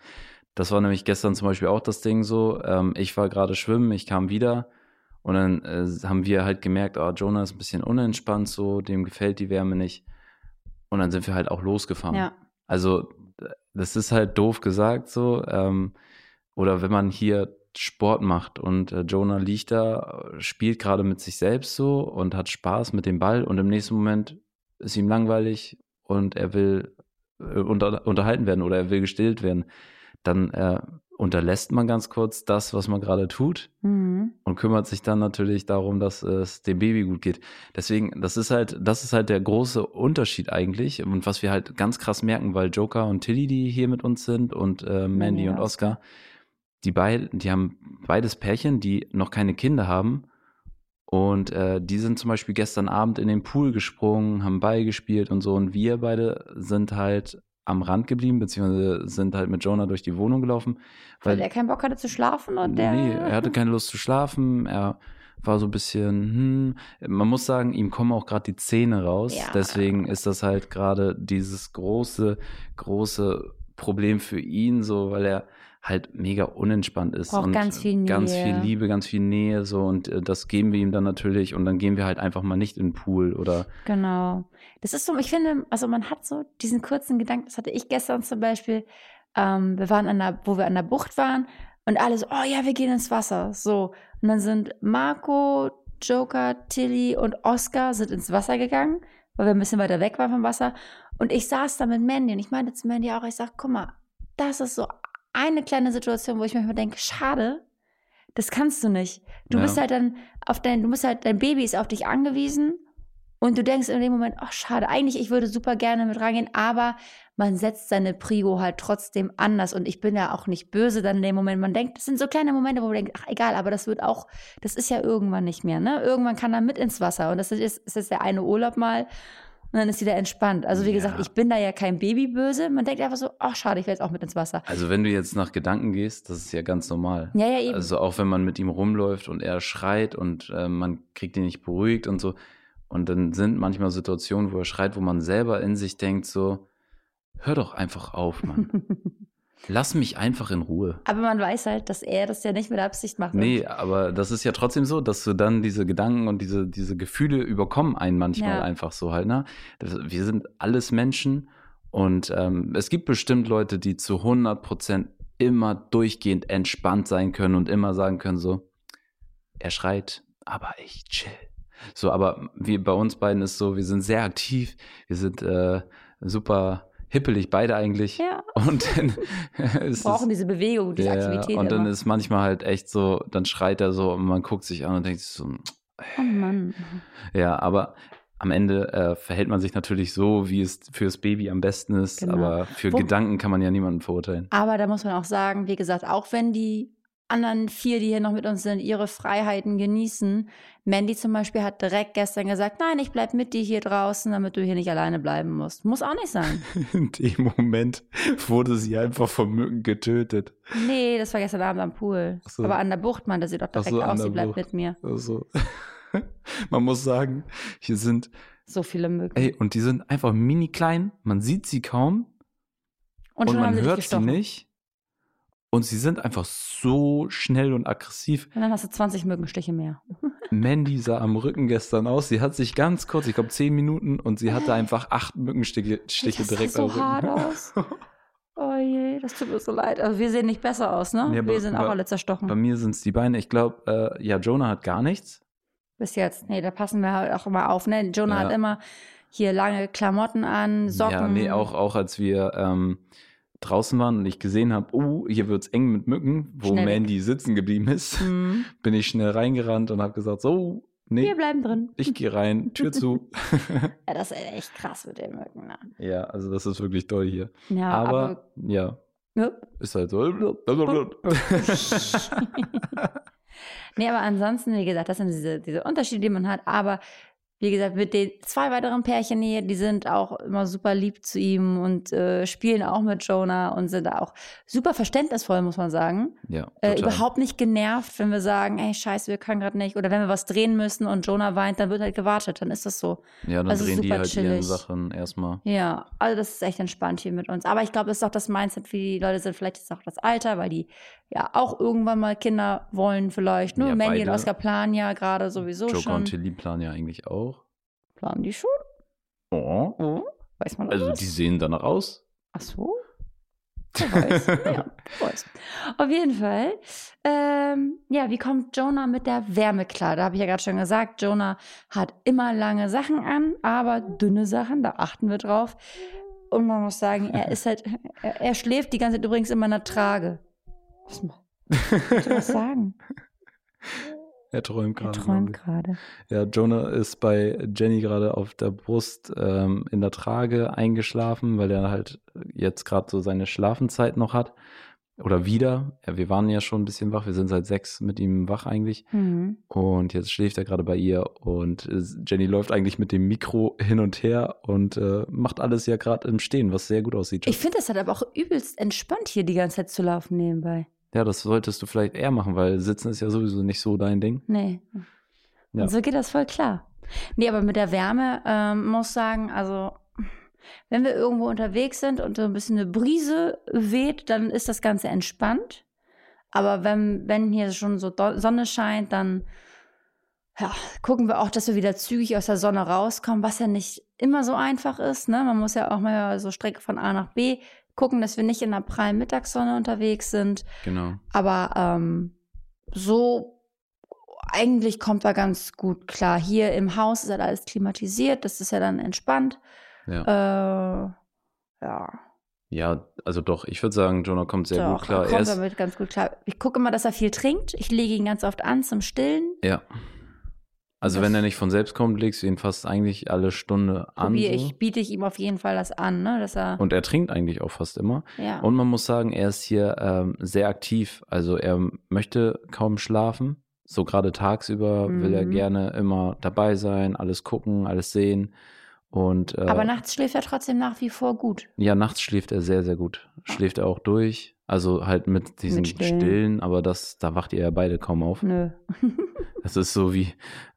Das war nämlich gestern zum Beispiel auch das Ding so. Ähm, ich war gerade schwimmen, ich kam wieder und dann äh, haben wir halt gemerkt, oh, Jonah ist ein bisschen unentspannt so, dem gefällt die Wärme nicht. Und dann sind wir halt auch losgefahren. ja, Also, das ist halt doof gesagt so. Ähm, oder wenn man hier Sport macht und äh, Jonah liegt da, spielt gerade mit sich selbst so und hat Spaß mit dem Ball und im nächsten Moment ist ihm langweilig und er will äh, unter, unterhalten werden oder er will gestillt werden, dann äh, unterlässt man ganz kurz das, was man gerade tut mhm. und kümmert sich dann natürlich darum, dass es dem Baby gut geht. Deswegen, das ist halt, das ist halt der große Unterschied eigentlich und was wir halt ganz krass merken, weil Joker und Tilly, die hier mit uns sind und äh, Mandy und und Oscar, die beiden, die haben beides Pärchen, die noch keine Kinder haben und äh, die sind zum Beispiel gestern Abend in den Pool gesprungen, haben Ball gespielt und so und wir beide sind halt am Rand geblieben, beziehungsweise sind halt mit Jonah durch die Wohnung gelaufen, Weil der keinen Bock hatte zu schlafen und der. Nee, er hatte keine Lust zu schlafen. Er war so ein bisschen, hm, man muss sagen, ihm kommen auch gerade die Zähne raus. Ja. Deswegen ist das halt gerade dieses große, große Problem für ihn, so, weil er halt mega unentspannt ist Braucht und ganz viel ganz Nähe. viel Liebe, ganz viel Nähe, so und äh, das geben wir ihm dann natürlich und dann gehen wir halt einfach mal nicht in den Pool oder Genau. Das ist so, ich finde, also man hat so diesen kurzen Gedanken, das hatte ich gestern zum Beispiel. Ähm, wir waren an der, wo wir an der Bucht waren und alle so, oh ja, wir gehen ins Wasser. So. Und dann sind Marco, Joker, Tilly und Oscar sind ins Wasser gegangen, weil wir ein bisschen weiter weg waren vom Wasser. Und ich saß da mit Mandy und ich meinte zu Mandy auch, ich sag, guck mal, das ist so eine kleine Situation, wo ich manchmal denke, schade, das kannst du nicht. Du Ja. bist halt dann auf dein, du bist halt, dein Baby ist auf dich angewiesen und du denkst in dem Moment, ach schade, eigentlich, ich würde super gerne mit reingehen, aber man setzt seine Prio halt trotzdem anders und ich bin ja auch nicht böse dann in dem Moment. Man denkt, das sind so kleine Momente, wo man denkt, ach egal, aber das wird auch, das ist ja irgendwann nicht mehr, ne? Irgendwann kann er mit ins Wasser und das ist, ist jetzt der eine Urlaub mal und dann ist wieder entspannt. Also wie Ja. gesagt, ich bin da ja kein Baby böse. Man denkt einfach so, ach schade, ich will jetzt auch mit ins Wasser. also wenn du jetzt nach Gedanken gehst, das ist ja ganz normal. Ja, ja, eben. Also auch wenn man mit ihm rumläuft und er schreit und äh, man kriegt ihn nicht beruhigt und so. Und dann sind manchmal Situationen, wo er schreit, wo man selber in sich denkt, so, hör doch einfach auf, Mann. Lass mich einfach in Ruhe. aber man weiß halt, dass er das ja nicht mit Absicht macht. Nee, aber das ist ja trotzdem so, dass du dann diese Gedanken und diese, diese Gefühle überkommen einen manchmal Ja. einfach so halt, ne? Wir sind alles Menschen und ähm, es gibt bestimmt Leute, die zu 100 Prozent immer durchgehend entspannt sein können und immer sagen können so, er schreit, aber ich chill. So, aber wir bei uns beiden ist so, wir sind sehr aktiv, wir sind äh, super hippelig, beide eigentlich. Ja. Und dann brauchen diese Bewegung, diese ja, Aktivität. und dann immer. ist manchmal halt echt so, dann schreit er so und man guckt sich an und denkt sich so, oh Mann. ja, aber am Ende äh, verhält man sich natürlich so, wie es fürs Baby am besten ist, Genau. aber für Wo- Gedanken kann man ja niemanden verurteilen. Aber da muss man auch sagen, wie gesagt, auch wenn die anderen vier, die hier noch mit uns sind, ihre Freiheiten genießen. Mandy zum Beispiel hat direkt gestern gesagt, nein, ich bleib mit dir hier draußen, damit du hier nicht alleine bleiben musst. Muss auch nicht sein. In dem Moment wurde sie einfach von Mücken getötet. Nee, das war gestern Abend am Pool. So. Aber an der Bucht meinte sie doch Ach direkt so, auch, sie bleibt mit mir. Also, man muss sagen, hier sind, So viele Mücken. ey, und die sind einfach mini klein, man sieht sie kaum und, schon haben man hört sie nicht. Und sie sind einfach so schnell und aggressiv. Und dann hast du 20 Mückenstiche mehr. Mandy sah am Rücken gestern aus. Sie hat sich ganz kurz, ich glaube zehn Minuten, und sie hatte einfach acht Mückenstiche Stiche das direkt sah am so Rücken. hart aus. Oh je, das tut mir so leid. Also wir sehen nicht besser aus, ne? Aber wir sind auch alle zerstochen. Bei mir sind es die Beine. Ich glaube, äh, ja, Jonah hat gar nichts. Bis jetzt. Nee, da passen wir halt auch immer auf. Ne? Jonah Ja. hat immer hier lange Klamotten an, Socken. Ja, nee, auch, auch als wir ähm, draußen waren und ich gesehen habe, oh, hier wird's eng mit Mücken, wo Schnell weg. Mandy sitzen geblieben ist, Mhm. bin ich schnell reingerannt und habe gesagt, so, Nee, Wir bleiben drin. ich gehe rein, Tür zu. Ja, das ist echt krass mit den Mücken. Ne? ja, also das ist wirklich toll hier. Ja, aber, aber, ja, ja. ist halt so. nee, aber ansonsten, wie gesagt, das sind diese, diese Unterschiede, die man hat. Aber wie gesagt, mit den zwei weiteren Pärchen hier, die sind auch immer super lieb zu ihm und äh, spielen auch mit Jonah und sind auch super verständnisvoll, muss man sagen. ja, Äh, überhaupt nicht genervt, wenn wir sagen, ey, scheiße, wir können gerade nicht. Oder wenn wir was drehen müssen und Jonah weint, dann wird halt gewartet, dann ist das so. Ja, dann also drehen die super halt ihren chillig. Sachen erstmal. Ja, also das ist echt entspannt hier mit uns. Aber ich glaube, das ist auch das Mindset, wie die Leute sind. Vielleicht ist auch das Alter, weil die ja auch irgendwann mal Kinder wollen vielleicht. Nur Ja, Mandy und. Oscar planen ja gerade sowieso Joker schon. und Tilly planen ja eigentlich auch. Planen die schon? Oh. Oh, weiß man das? Also die sehen danach aus. Ach so? Wer weiß. ja, weiß. Auf jeden Fall. Ähm, ja, wie kommt Jonah mit der Wärme klar? Da habe ich ja gerade schon gesagt, Jonah hat immer lange Sachen an, aber dünne Sachen, da achten wir drauf. Und man muss sagen, er ist halt, er, er schläft die ganze Zeit übrigens immer in einer Trage. Was ma- Willst du was sagen? Er träumt Er gerade. träumt glaub gerade. Ja, Jonah ist bei Jenny gerade auf der Brust ähm, in der Trage eingeschlafen, weil er halt jetzt gerade so seine Schlafenszeit noch hat. Oder wieder. Wir waren ja schon ein bisschen wach. Wir sind seit sechs mit ihm wach eigentlich. Mhm. Und jetzt schläft er gerade bei ihr und äh, Jenny läuft eigentlich mit dem Mikro hin und her und äh, macht alles ja gerade im Stehen, was sehr gut aussieht. Ich finde das halt aber auch übelst entspannt, hier die ganze Zeit zu laufen nebenbei. ja, das solltest du vielleicht eher machen, weil Sitzen ist ja sowieso nicht so dein Ding. Nee. Ja. Und so geht das voll klar. Nee, aber mit der Wärme ähm, muss sagen, also wenn wir irgendwo unterwegs sind und so ein bisschen eine Brise weht, dann ist das Ganze entspannt. Aber wenn, wenn hier schon so Sonne scheint, dann ja, gucken wir auch, dass wir wieder zügig aus der Sonne rauskommen, was ja nicht immer so einfach ist. Ne? Man muss ja auch mal so Strecke von A nach B gucken, dass wir nicht in der prallen Mittagssonne unterwegs sind. Genau. Aber ähm, so eigentlich kommt er ganz gut klar. Hier im Haus ist halt alles klimatisiert, das ist ja dann entspannt. Ja. Äh, ja, Ja, also doch, ich würde sagen, Jonah kommt sehr doch, gut klar. er Er kommt ist, damit ganz gut klar. Ich gucke immer, dass er viel trinkt. Ich lege ihn ganz oft an zum Stillen. ja. Also Das- wenn er nicht von selbst kommt, legst du ihn fast eigentlich alle Stunde an. So. ich, biete ich ihm auf jeden Fall das an, ne? Dass er. Und er trinkt eigentlich auch fast immer. ja. Und man muss sagen, er ist hier ähm, sehr aktiv. Also er möchte kaum schlafen. So gerade tagsüber will er Mhm. gerne immer dabei sein, alles gucken, alles sehen. Und äh, Aber nachts schläft er trotzdem nach wie vor gut. ja, nachts schläft er sehr, sehr gut. Schläft er auch durch. Also halt mit diesen Mit Stillen. Stillen, aber das, da wacht ihr ja beide kaum auf. Nö. Das ist so wie,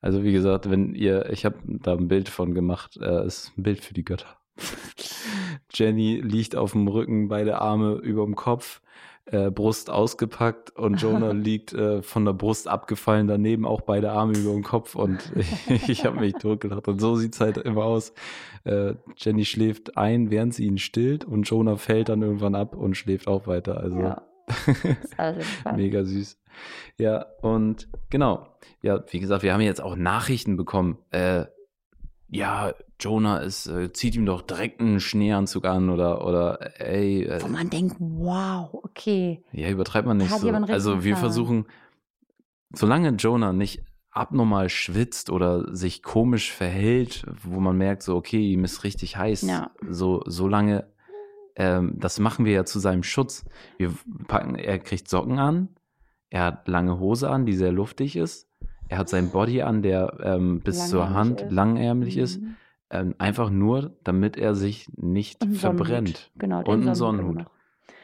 also wie gesagt, wenn ihr, ich habe da ein Bild von gemacht, äh, ist ein Bild für die Götter. Jenny liegt auf dem Rücken, beide Arme über dem Kopf, äh, Brust ausgepackt und Jonah liegt äh, von der Brust abgefallen, daneben auch beide Arme über dem Kopf und ich, ich habe mich totgelacht. Und so sieht's halt immer aus. Äh, Jenny schläft ein, während sie ihn stillt und Jonah fällt dann irgendwann ab und schläft auch weiter. Also Ja. Entspannt. Mega süß. Ja, und genau. Ja, wie gesagt, wir haben jetzt auch Nachrichten bekommen. Äh, ja, Jonah ist, äh, zieht ihm doch direkt einen Schneeanzug an oder, oder ey, äh, Wo man denkt, wow, okay. ja, übertreibt man nicht so. Also wir versuchen, solange Jonah nicht abnormal schwitzt oder sich komisch verhält, wo man merkt, so, okay, ihm ist richtig heiß, Ja. so, solange, ähm, das machen wir ja zu seinem Schutz. Wir packen, er kriegt Socken an, er hat lange Hose an, die sehr luftig ist, er hat sein Body an, der ähm, bis zur Hand ist. langärmlich ist, Mhm. ähm, einfach nur, damit er sich nicht Und verbrennt. Genau, Und einen Sonnenhut.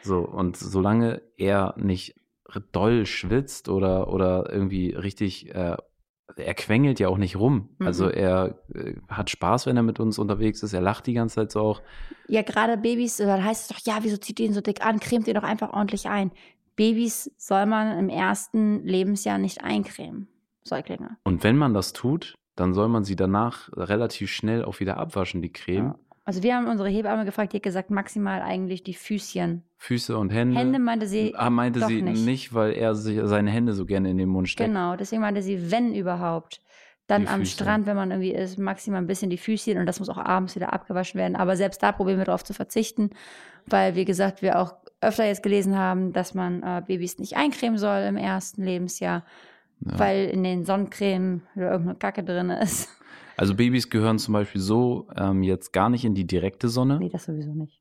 So, und solange er nicht doll schwitzt oder, oder irgendwie richtig, äh, er quengelt ja auch nicht rum. Mhm. Also er äh, hat Spaß, wenn er mit uns unterwegs ist. Er lacht die ganze Zeit so auch. Ja, gerade Babys, äh, dann heißt es doch, ja, wieso zieht ihr ihn so dick an? Cremt ihr doch einfach ordentlich ein. Babys soll man im ersten Lebensjahr nicht eincremen. Säuglinge. Und wenn man das tut, dann soll man sie danach relativ schnell auch wieder abwaschen, die Creme. Ja. Also wir haben unsere Hebamme gefragt, die hat gesagt, maximal eigentlich die Füßchen. Füße und Hände. Hände meinte sie, ah, meinte doch sie nicht. nicht. weil er sich seine Hände so gerne in den Mund steckt. genau, deswegen meinte sie, wenn überhaupt. Dann Die am Füße. Strand, wenn man irgendwie ist, maximal ein bisschen die Füßchen und das muss auch abends wieder abgewaschen werden. Aber selbst da probieren wir darauf zu verzichten, weil, wie gesagt, wir auch öfter jetzt gelesen haben, dass man äh, Babys nicht eincremen soll im ersten Lebensjahr. Ja. weil in den Sonnencreme oder irgendeine Kacke drin ist. Also Babys gehören zum Beispiel so ähm, jetzt gar nicht in die direkte Sonne Nee, das sowieso nicht.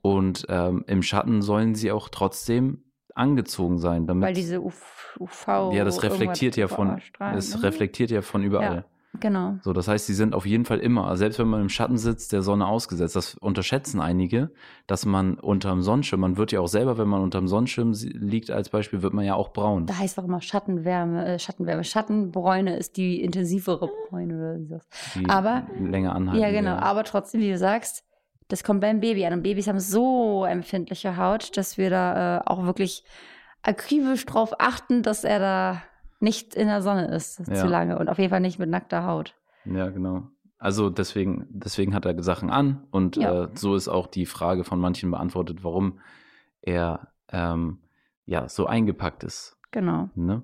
und ähm, im Schatten sollen sie auch trotzdem angezogen sein, damit Weil diese UV, ja das reflektiert ja von es ne? reflektiert ja von überall. Genau. So, das heißt, sie sind auf jeden Fall immer, also selbst wenn man im Schatten sitzt, der Sonne ausgesetzt. Das unterschätzen einige, dass man unterm Sonnenschirm, man wird ja auch selber, wenn man unterm Sonnenschirm liegt als Beispiel, wird man ja auch braun. Da heißt auch immer Schattenwärme, äh, Schattenwärme. Schattenbräune ist die intensivere Bräune oder. Die aber- länger anhalten. Ja, genau. Aber trotzdem, wie du sagst, das kommt beim Baby an. Und Babys haben so empfindliche Haut, dass wir da äh, auch wirklich akribisch drauf achten, dass er da nicht in der Sonne ist Ja. zu lange und auf jeden Fall nicht mit nackter Haut. Ja, genau. Also deswegen, deswegen hat er Sachen an und Ja. äh, so ist auch die Frage von manchen beantwortet, warum er ähm, ja so eingepackt ist. Genau. Ne?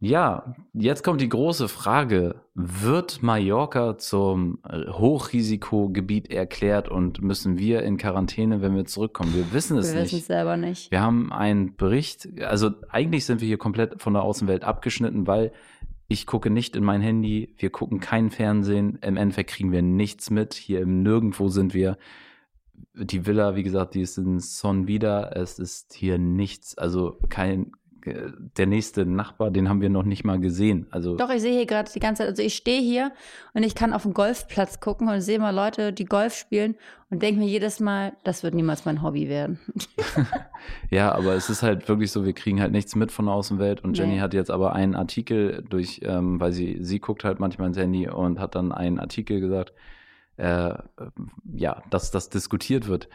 Ja, jetzt kommt die große Frage: Wird Mallorca zum äh, Hochrisikogebiet erklärt und müssen wir in Quarantäne, wenn wir zurückkommen? Wir wissen es wir nicht. wissen es selber nicht. Wir haben einen Bericht, also eigentlich sind wir hier komplett von der Außenwelt abgeschnitten, weil ich gucke nicht in mein Handy, wir gucken kein Fernsehen, im Endeffekt kriegen wir nichts mit, hier im Nirgendwo sind wir. Die Villa, wie gesagt, die ist in Son Vida, es ist hier nichts, also kein, der nächste Nachbar, den haben wir noch nicht mal gesehen. Also Doch, ich sehe hier gerade die ganze Zeit, also ich stehe hier und ich kann auf den Golfplatz gucken und sehe mal Leute, die Golf spielen und denke mir jedes Mal, das wird niemals mein Hobby werden. Ja, aber es ist halt wirklich so, wir kriegen halt nichts mit von der Außenwelt und Jenny Nee. hat jetzt aber einen Artikel durch, ähm, weil sie, sie guckt halt manchmal ins Handy und hat dann einen Artikel gesagt, äh, ja, dass das diskutiert wird.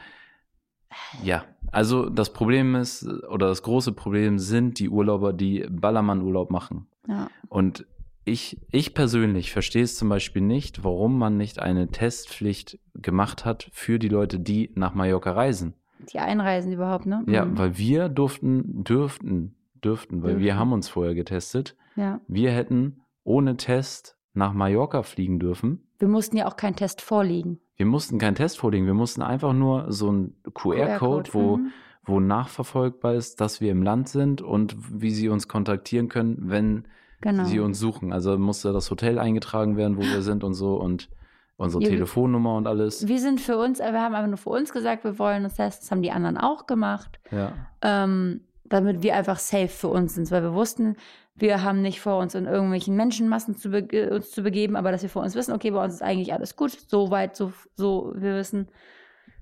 Ja, also das Problem ist, oder das große Problem sind die Urlauber, die Ballermann-Urlaub machen. Ja. Und ich, ich persönlich verstehe es zum Beispiel nicht, warum man nicht eine Testpflicht gemacht hat für die Leute, die nach Mallorca reisen. Die einreisen überhaupt, ne? Ja, Mhm. weil wir durften, dürften, dürften, weil wir Dürfen. haben uns vorher getestet. ja. Wir hätten ohne Test nach Mallorca fliegen dürfen. Wir mussten ja auch keinen Test vorlegen. Wir mussten Test vorlegen, wir mussten einfach nur so einen QR-Code, wo, mhm. wo nachverfolgbar ist, dass wir im Land sind und wie sie uns kontaktieren können, wenn genau. sie uns suchen. Also musste das Hotel eingetragen werden, wo wir sind und so und unsere Ja, Telefonnummer und alles. wir sind für uns, wir haben einfach nur für uns gesagt, wir wollen uns testen. Das haben die anderen auch gemacht, Ja, ähm, damit wir einfach safe für uns sind, weil wir wussten, wir haben nicht vor, uns in irgendwelchen Menschenmassen zu bege uns zu begeben, aber dass wir vor uns wissen, okay, bei uns ist eigentlich alles gut, so weit, so, so wir wissen.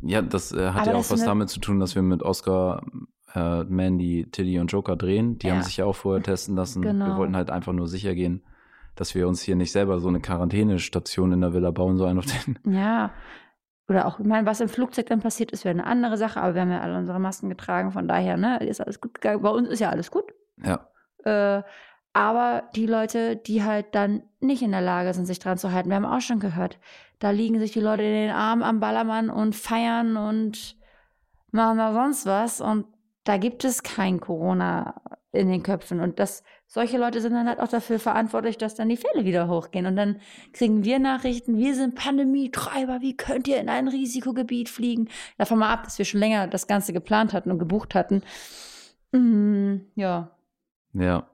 ja das äh, hat Aber ja auch was damit zu tun, dass wir mit Oscar, äh, Mandy, Tilly und Joker drehen. Die Ja. haben sich ja auch vorher testen lassen. Wir Genau. wollten halt einfach nur sicher gehen, dass wir uns hier nicht selber so eine Quarantänestation in der Villa bauen sollen auf den. Ja. Oder auch, ich meine, was im Flugzeug dann passiert ist, wäre eine andere Sache, aber wir haben ja alle unsere Masken getragen, von daher, ne, ist alles gut gegangen. Bei uns ist ja alles gut. Ja, Äh, aber die Leute, die halt dann nicht in der Lage sind, sich dran zu halten, wir haben auch schon gehört, da liegen sich die Leute in den Armen am Ballermann und feiern und machen da sonst was. Und da gibt es kein Corona in den Köpfen. Und das, solche Leute sind dann halt auch dafür verantwortlich, dass dann die Fälle wieder hochgehen. Und dann kriegen wir Nachrichten, wir sind Pandemietreiber, wie könnt ihr in ein Risikogebiet fliegen? Davon mal ab, dass wir schon länger das Ganze geplant hatten und gebucht hatten. Mm, ja. Ja.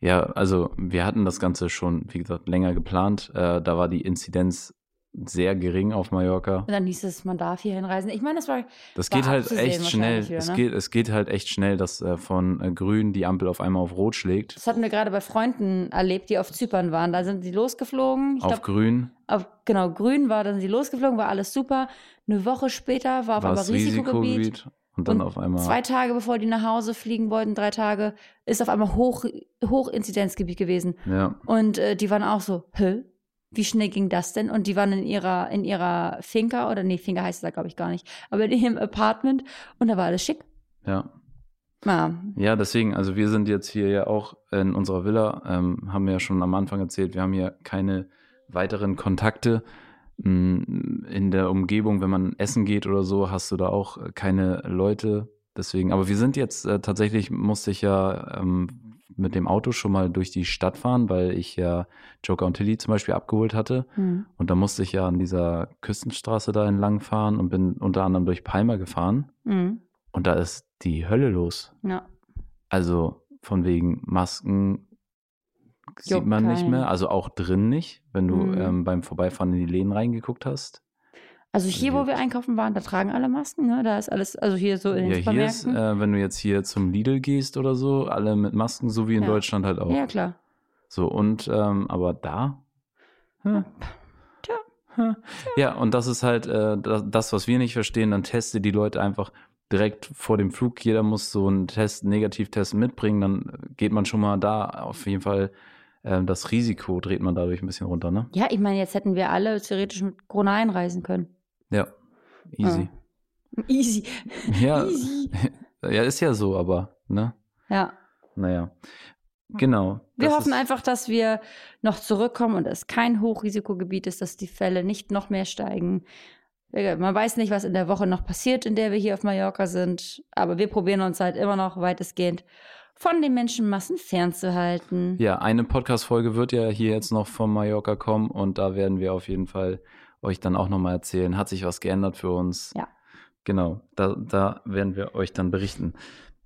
Ja, also wir hatten das Ganze schon, wie gesagt, länger geplant. Äh, da war die Inzidenz sehr gering auf Mallorca. Und dann hieß es, man darf hier hinreisen. Ich meine, das war, Das War geht halt echt schnell. wahrscheinlich wieder, es, ne? geht, es geht halt echt schnell, dass äh, von äh, grün die Ampel auf einmal auf rot schlägt. das hatten wir gerade bei Freunden erlebt, die auf Zypern waren. Da sind sie losgeflogen. Ich auf glaub, grün auf, genau, grün war, dann sind sie losgeflogen, war alles super. Eine Woche später war auf war es Risikogebiet. Risikogebiet. Und dann Und auf einmal. Zwei Tage bevor die nach Hause fliegen wollten, drei Tage, ist auf einmal Hoch, Hochinzidenzgebiet gewesen. Ja, Und äh, die waren auch so, hä? Wie schnell ging das denn? Und die waren in ihrer, in ihrer Finca, oder nee, Finca heißt es da, glaube ich, gar nicht, aber in ihrem Apartment und da war alles schick. ja. Ja, Ja, deswegen, also wir sind jetzt hier ja auch in unserer Villa, ähm, haben wir ja schon am Anfang erzählt, wir haben hier keine weiteren Kontakte. In der Umgebung, wenn man essen geht oder so, hast du da auch keine Leute. Deswegen, aber wir sind jetzt äh, tatsächlich, musste ich ja ähm, mit dem Auto schon mal durch die Stadt fahren, weil ich ja Joker und Tilly zum Beispiel abgeholt hatte. hm. Und da musste ich ja an dieser Küstenstraße da entlang fahren und bin unter anderem durch Palma gefahren. Hm. Und da ist die Hölle los. ja. Also von wegen Masken, sieht Juckt man nicht keinen. mehr. Also auch drin nicht, wenn du Mhm. ähm, beim Vorbeifahren in die Läden reingeguckt hast. Also hier, wo wir einkaufen waren, da tragen alle Masken, ne? Da ist alles, also hier so in den Ja, hier ist, äh, wenn du jetzt hier zum Lidl gehst oder so, alle mit Masken, so wie in Ja. Deutschland halt auch. ja, klar. So, und, ähm, aber da? Hm. Tja. Hm. Ja, und das ist halt äh, das, was wir nicht verstehen. Dann teste die Leute einfach direkt vor dem Flug. Jeder muss so einen Test, einen Negativtest mitbringen. Dann geht man schon mal da auf jeden Fall das Risiko dreht man dadurch ein bisschen runter, ne? Ja, ich meine, jetzt hätten wir alle theoretisch mit Corona einreisen können. Ja, easy. Easy. Ja, Easy. ja, ist ja so, aber, ne? Ja. Naja. Genau. Wir hoffen einfach, dass wir noch zurückkommen und es kein Hochrisikogebiet ist, dass die Fälle nicht noch mehr steigen. Man weiß nicht, was in der Woche noch passiert, in der wir hier auf Mallorca sind, aber wir probieren uns halt immer noch weitestgehend von den Menschenmassen fernzuhalten. Ja, eine Podcast-Folge wird ja hier jetzt noch von Mallorca kommen und da werden wir auf jeden Fall euch dann auch nochmal erzählen. Hat sich was geändert für uns? Ja. Genau, da, da werden wir euch dann berichten.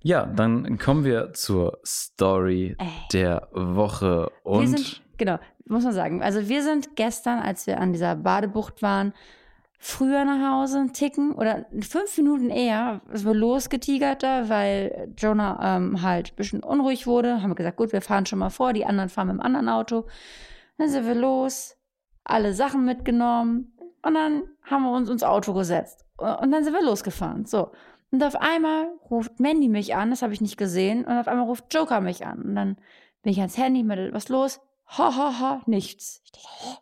Ja, dann kommen wir zur Story Ey. der Woche und wir sind, genau, muss man sagen. Also wir sind gestern, als wir an dieser Badebucht waren, früher nach Hause einen Ticken oder fünf Minuten eher sind wir losgetigert da, weil Jonah ähm, halt ein bisschen unruhig wurde. Haben wir gesagt, gut, wir fahren schon mal vor, die anderen fahren mit dem anderen Auto. Dann sind wir los, alle Sachen mitgenommen und dann haben wir uns ins Auto gesetzt. Und dann sind wir losgefahren. So. Und auf einmal ruft Mandy mich an, das habe ich nicht gesehen. Und auf einmal ruft Joker mich an. Und dann bin ich ans Handy, meinte, was los? Ha, ha, ha, nichts. Ich dachte, hä?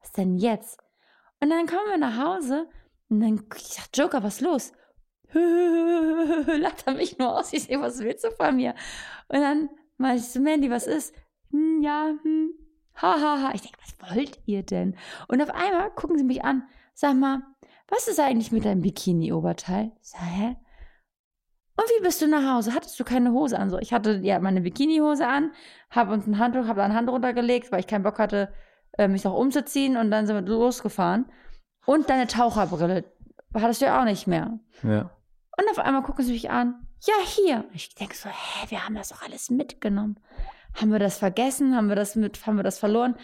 Was denn jetzt? Und dann kommen wir nach Hause und dann, ich sag, Joker, was los? Lacht er mich nur aus. Ich sehe, was willst du von mir? Und dann meinte ich zu Mandy, was ist? Hm, ja, hm, ha, ha, ha. Ich denke, was wollt ihr denn? Und auf einmal gucken sie mich an. Sag mal, was ist eigentlich mit deinem Bikini-Oberteil? Ich sag, hä? Und wie bist du nach Hause? Hattest du keine Hose an? So, ich hatte ja meine Bikini-Hose an, habe uns ein Handtuch, habe ein Hand runtergelegt, weil ich keinen Bock hatte, äh, mich noch umzuziehen und dann sind wir losgefahren. Und deine Taucherbrille hattest du ja auch nicht mehr. ja. Und auf einmal gucken sie mich an. Ja, hier. Ich denke so, hä, wir haben das doch alles mitgenommen. Haben wir das vergessen? Haben wir das mit, haben wir das verloren?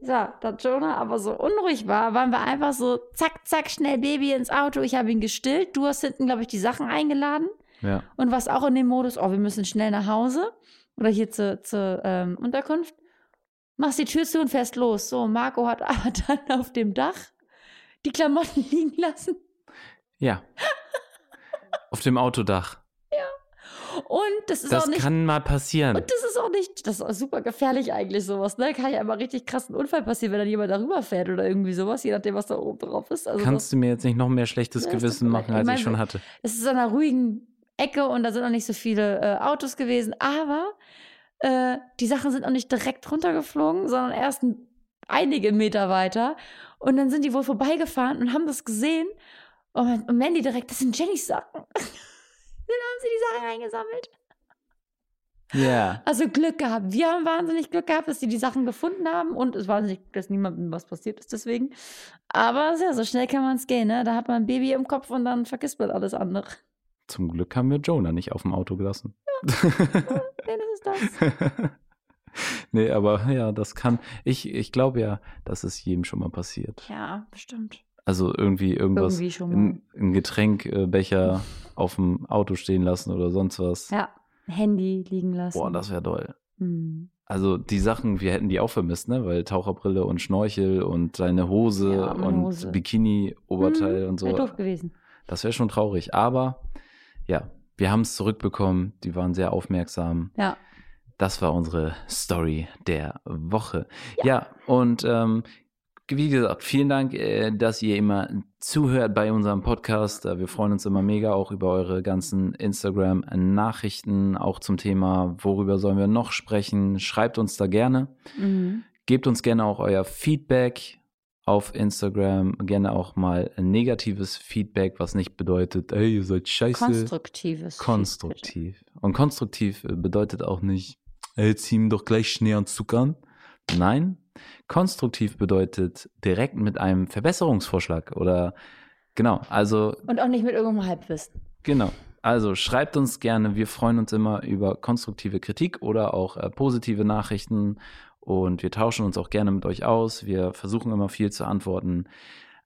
So, da Jonah aber so unruhig war, waren wir einfach so, zack, zack, schnell Baby ins Auto. Ich habe ihn gestillt. Du hast hinten, glaube ich, die Sachen eingeladen Ja. und warst auch in dem Modus, oh, wir müssen schnell nach Hause oder hier zur, zur ähm, Unterkunft. Machst die Tür zu und fährst los. So, Marco hat aber dann auf dem Dach die Klamotten liegen lassen. Ja. Auf dem Autodach. Und das ist Das auch nicht kann mal passieren. Und das ist auch nicht, das ist auch super gefährlich eigentlich sowas, ne? Kann ja immer richtig krassen Unfall passieren, wenn dann jemand darüber fährt oder irgendwie sowas, je nachdem, was da oben drauf ist. Also Kannst du mir jetzt nicht noch mehr schlechtes Ja, es tut Gewissen machen, als Ich mein, ich schon hatte? das, es ist an einer ruhigen Ecke und da sind auch nicht so viele äh, Autos gewesen, aber äh, die Sachen sind auch nicht direkt runtergeflogen, sondern erst ein, einige Meter weiter. Und dann sind die wohl vorbeigefahren und haben das gesehen. Und, und Mandy direkt, das sind Jennys Sachen. dann haben sie die Sachen eingesammelt. Ja. Also Glück gehabt. Wir haben wahnsinnig Glück gehabt, dass die die Sachen gefunden haben und es war nicht, dass niemandem was passiert ist deswegen. Aber ja, so schnell kann man es gehen, ne? Da hat man ein Baby im Kopf und dann vergisst man alles andere. Zum Glück haben wir Jonah nicht auf dem Auto gelassen. Nee, das ist das. nee, aber ja, das kann. Ich, ich glaube ja, dass es jedem schon mal passiert. Ja, bestimmt. Also irgendwie irgendwas, Irgendwie schon mal. ein, Getränkbecher auf dem Auto stehen lassen oder sonst was. Ja, Handy liegen lassen. Boah, das wäre doll. Hm. Also die Sachen, wir hätten die auch vermisst, ne? Weil Taucherbrille und Schnorchel und deine Hose Ja, und. Bikini-Oberteil Hm, und so. Wäre doof gewesen. Das wäre schon traurig. Aber ja, wir haben es zurückbekommen. Die waren sehr aufmerksam. Ja. Das war unsere Story der Woche. Ja, und ähm, wie gesagt, vielen Dank, äh, dass ihr immer zuhört bei unserem Podcast. Äh, Wir freuen uns immer mega auch über eure ganzen Instagram-Nachrichten, auch zum Thema, worüber sollen wir noch sprechen. Schreibt uns da gerne. Mhm. Gebt uns gerne auch euer Feedback auf Instagram. Gerne auch mal negatives Feedback, was nicht bedeutet, ey, ihr seid scheiße. Konstruktives. Konstruktiv. Und konstruktiv äh, bedeutet auch nicht, ey, zieh ihm doch gleich Schnee an Zug an. Nein, konstruktiv bedeutet direkt mit einem Verbesserungsvorschlag oder genau, also Und auch nicht mit irgendeinem Halbwissen. genau. Also schreibt uns gerne. Wir freuen uns immer über konstruktive Kritik oder auch äh, positive Nachrichten. Und wir tauschen uns auch gerne mit euch aus. Wir versuchen immer viel zu antworten.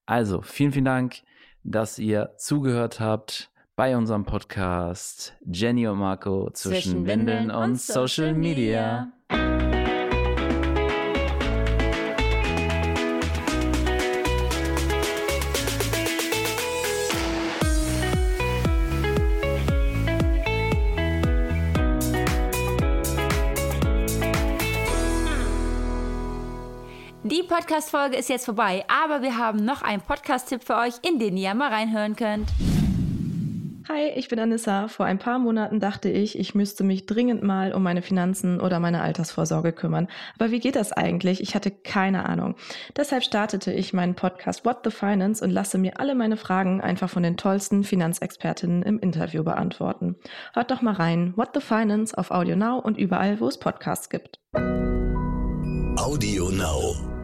Also vielen, vielen Dank, dass ihr zugehört habt bei unserem Podcast Jenny und Marco zwischen, zwischen Windeln und, und Social Media. Media. Podcast-Folge ist jetzt vorbei, aber wir haben noch einen Podcast-Tipp für euch, in den ihr mal reinhören könnt. Hi, ich bin Anissa. Vor ein paar Monaten dachte ich, ich müsste mich dringend mal um meine Finanzen oder meine Altersvorsorge kümmern. Aber wie geht das eigentlich? Ich hatte keine Ahnung. Deshalb startete ich meinen Podcast What the Finance und lasse mir alle meine Fragen einfach von den tollsten Finanzexpertinnen im Interview beantworten. Hört doch mal rein. What the Finance auf Audio Now und überall, wo es Podcasts gibt. Audio Now.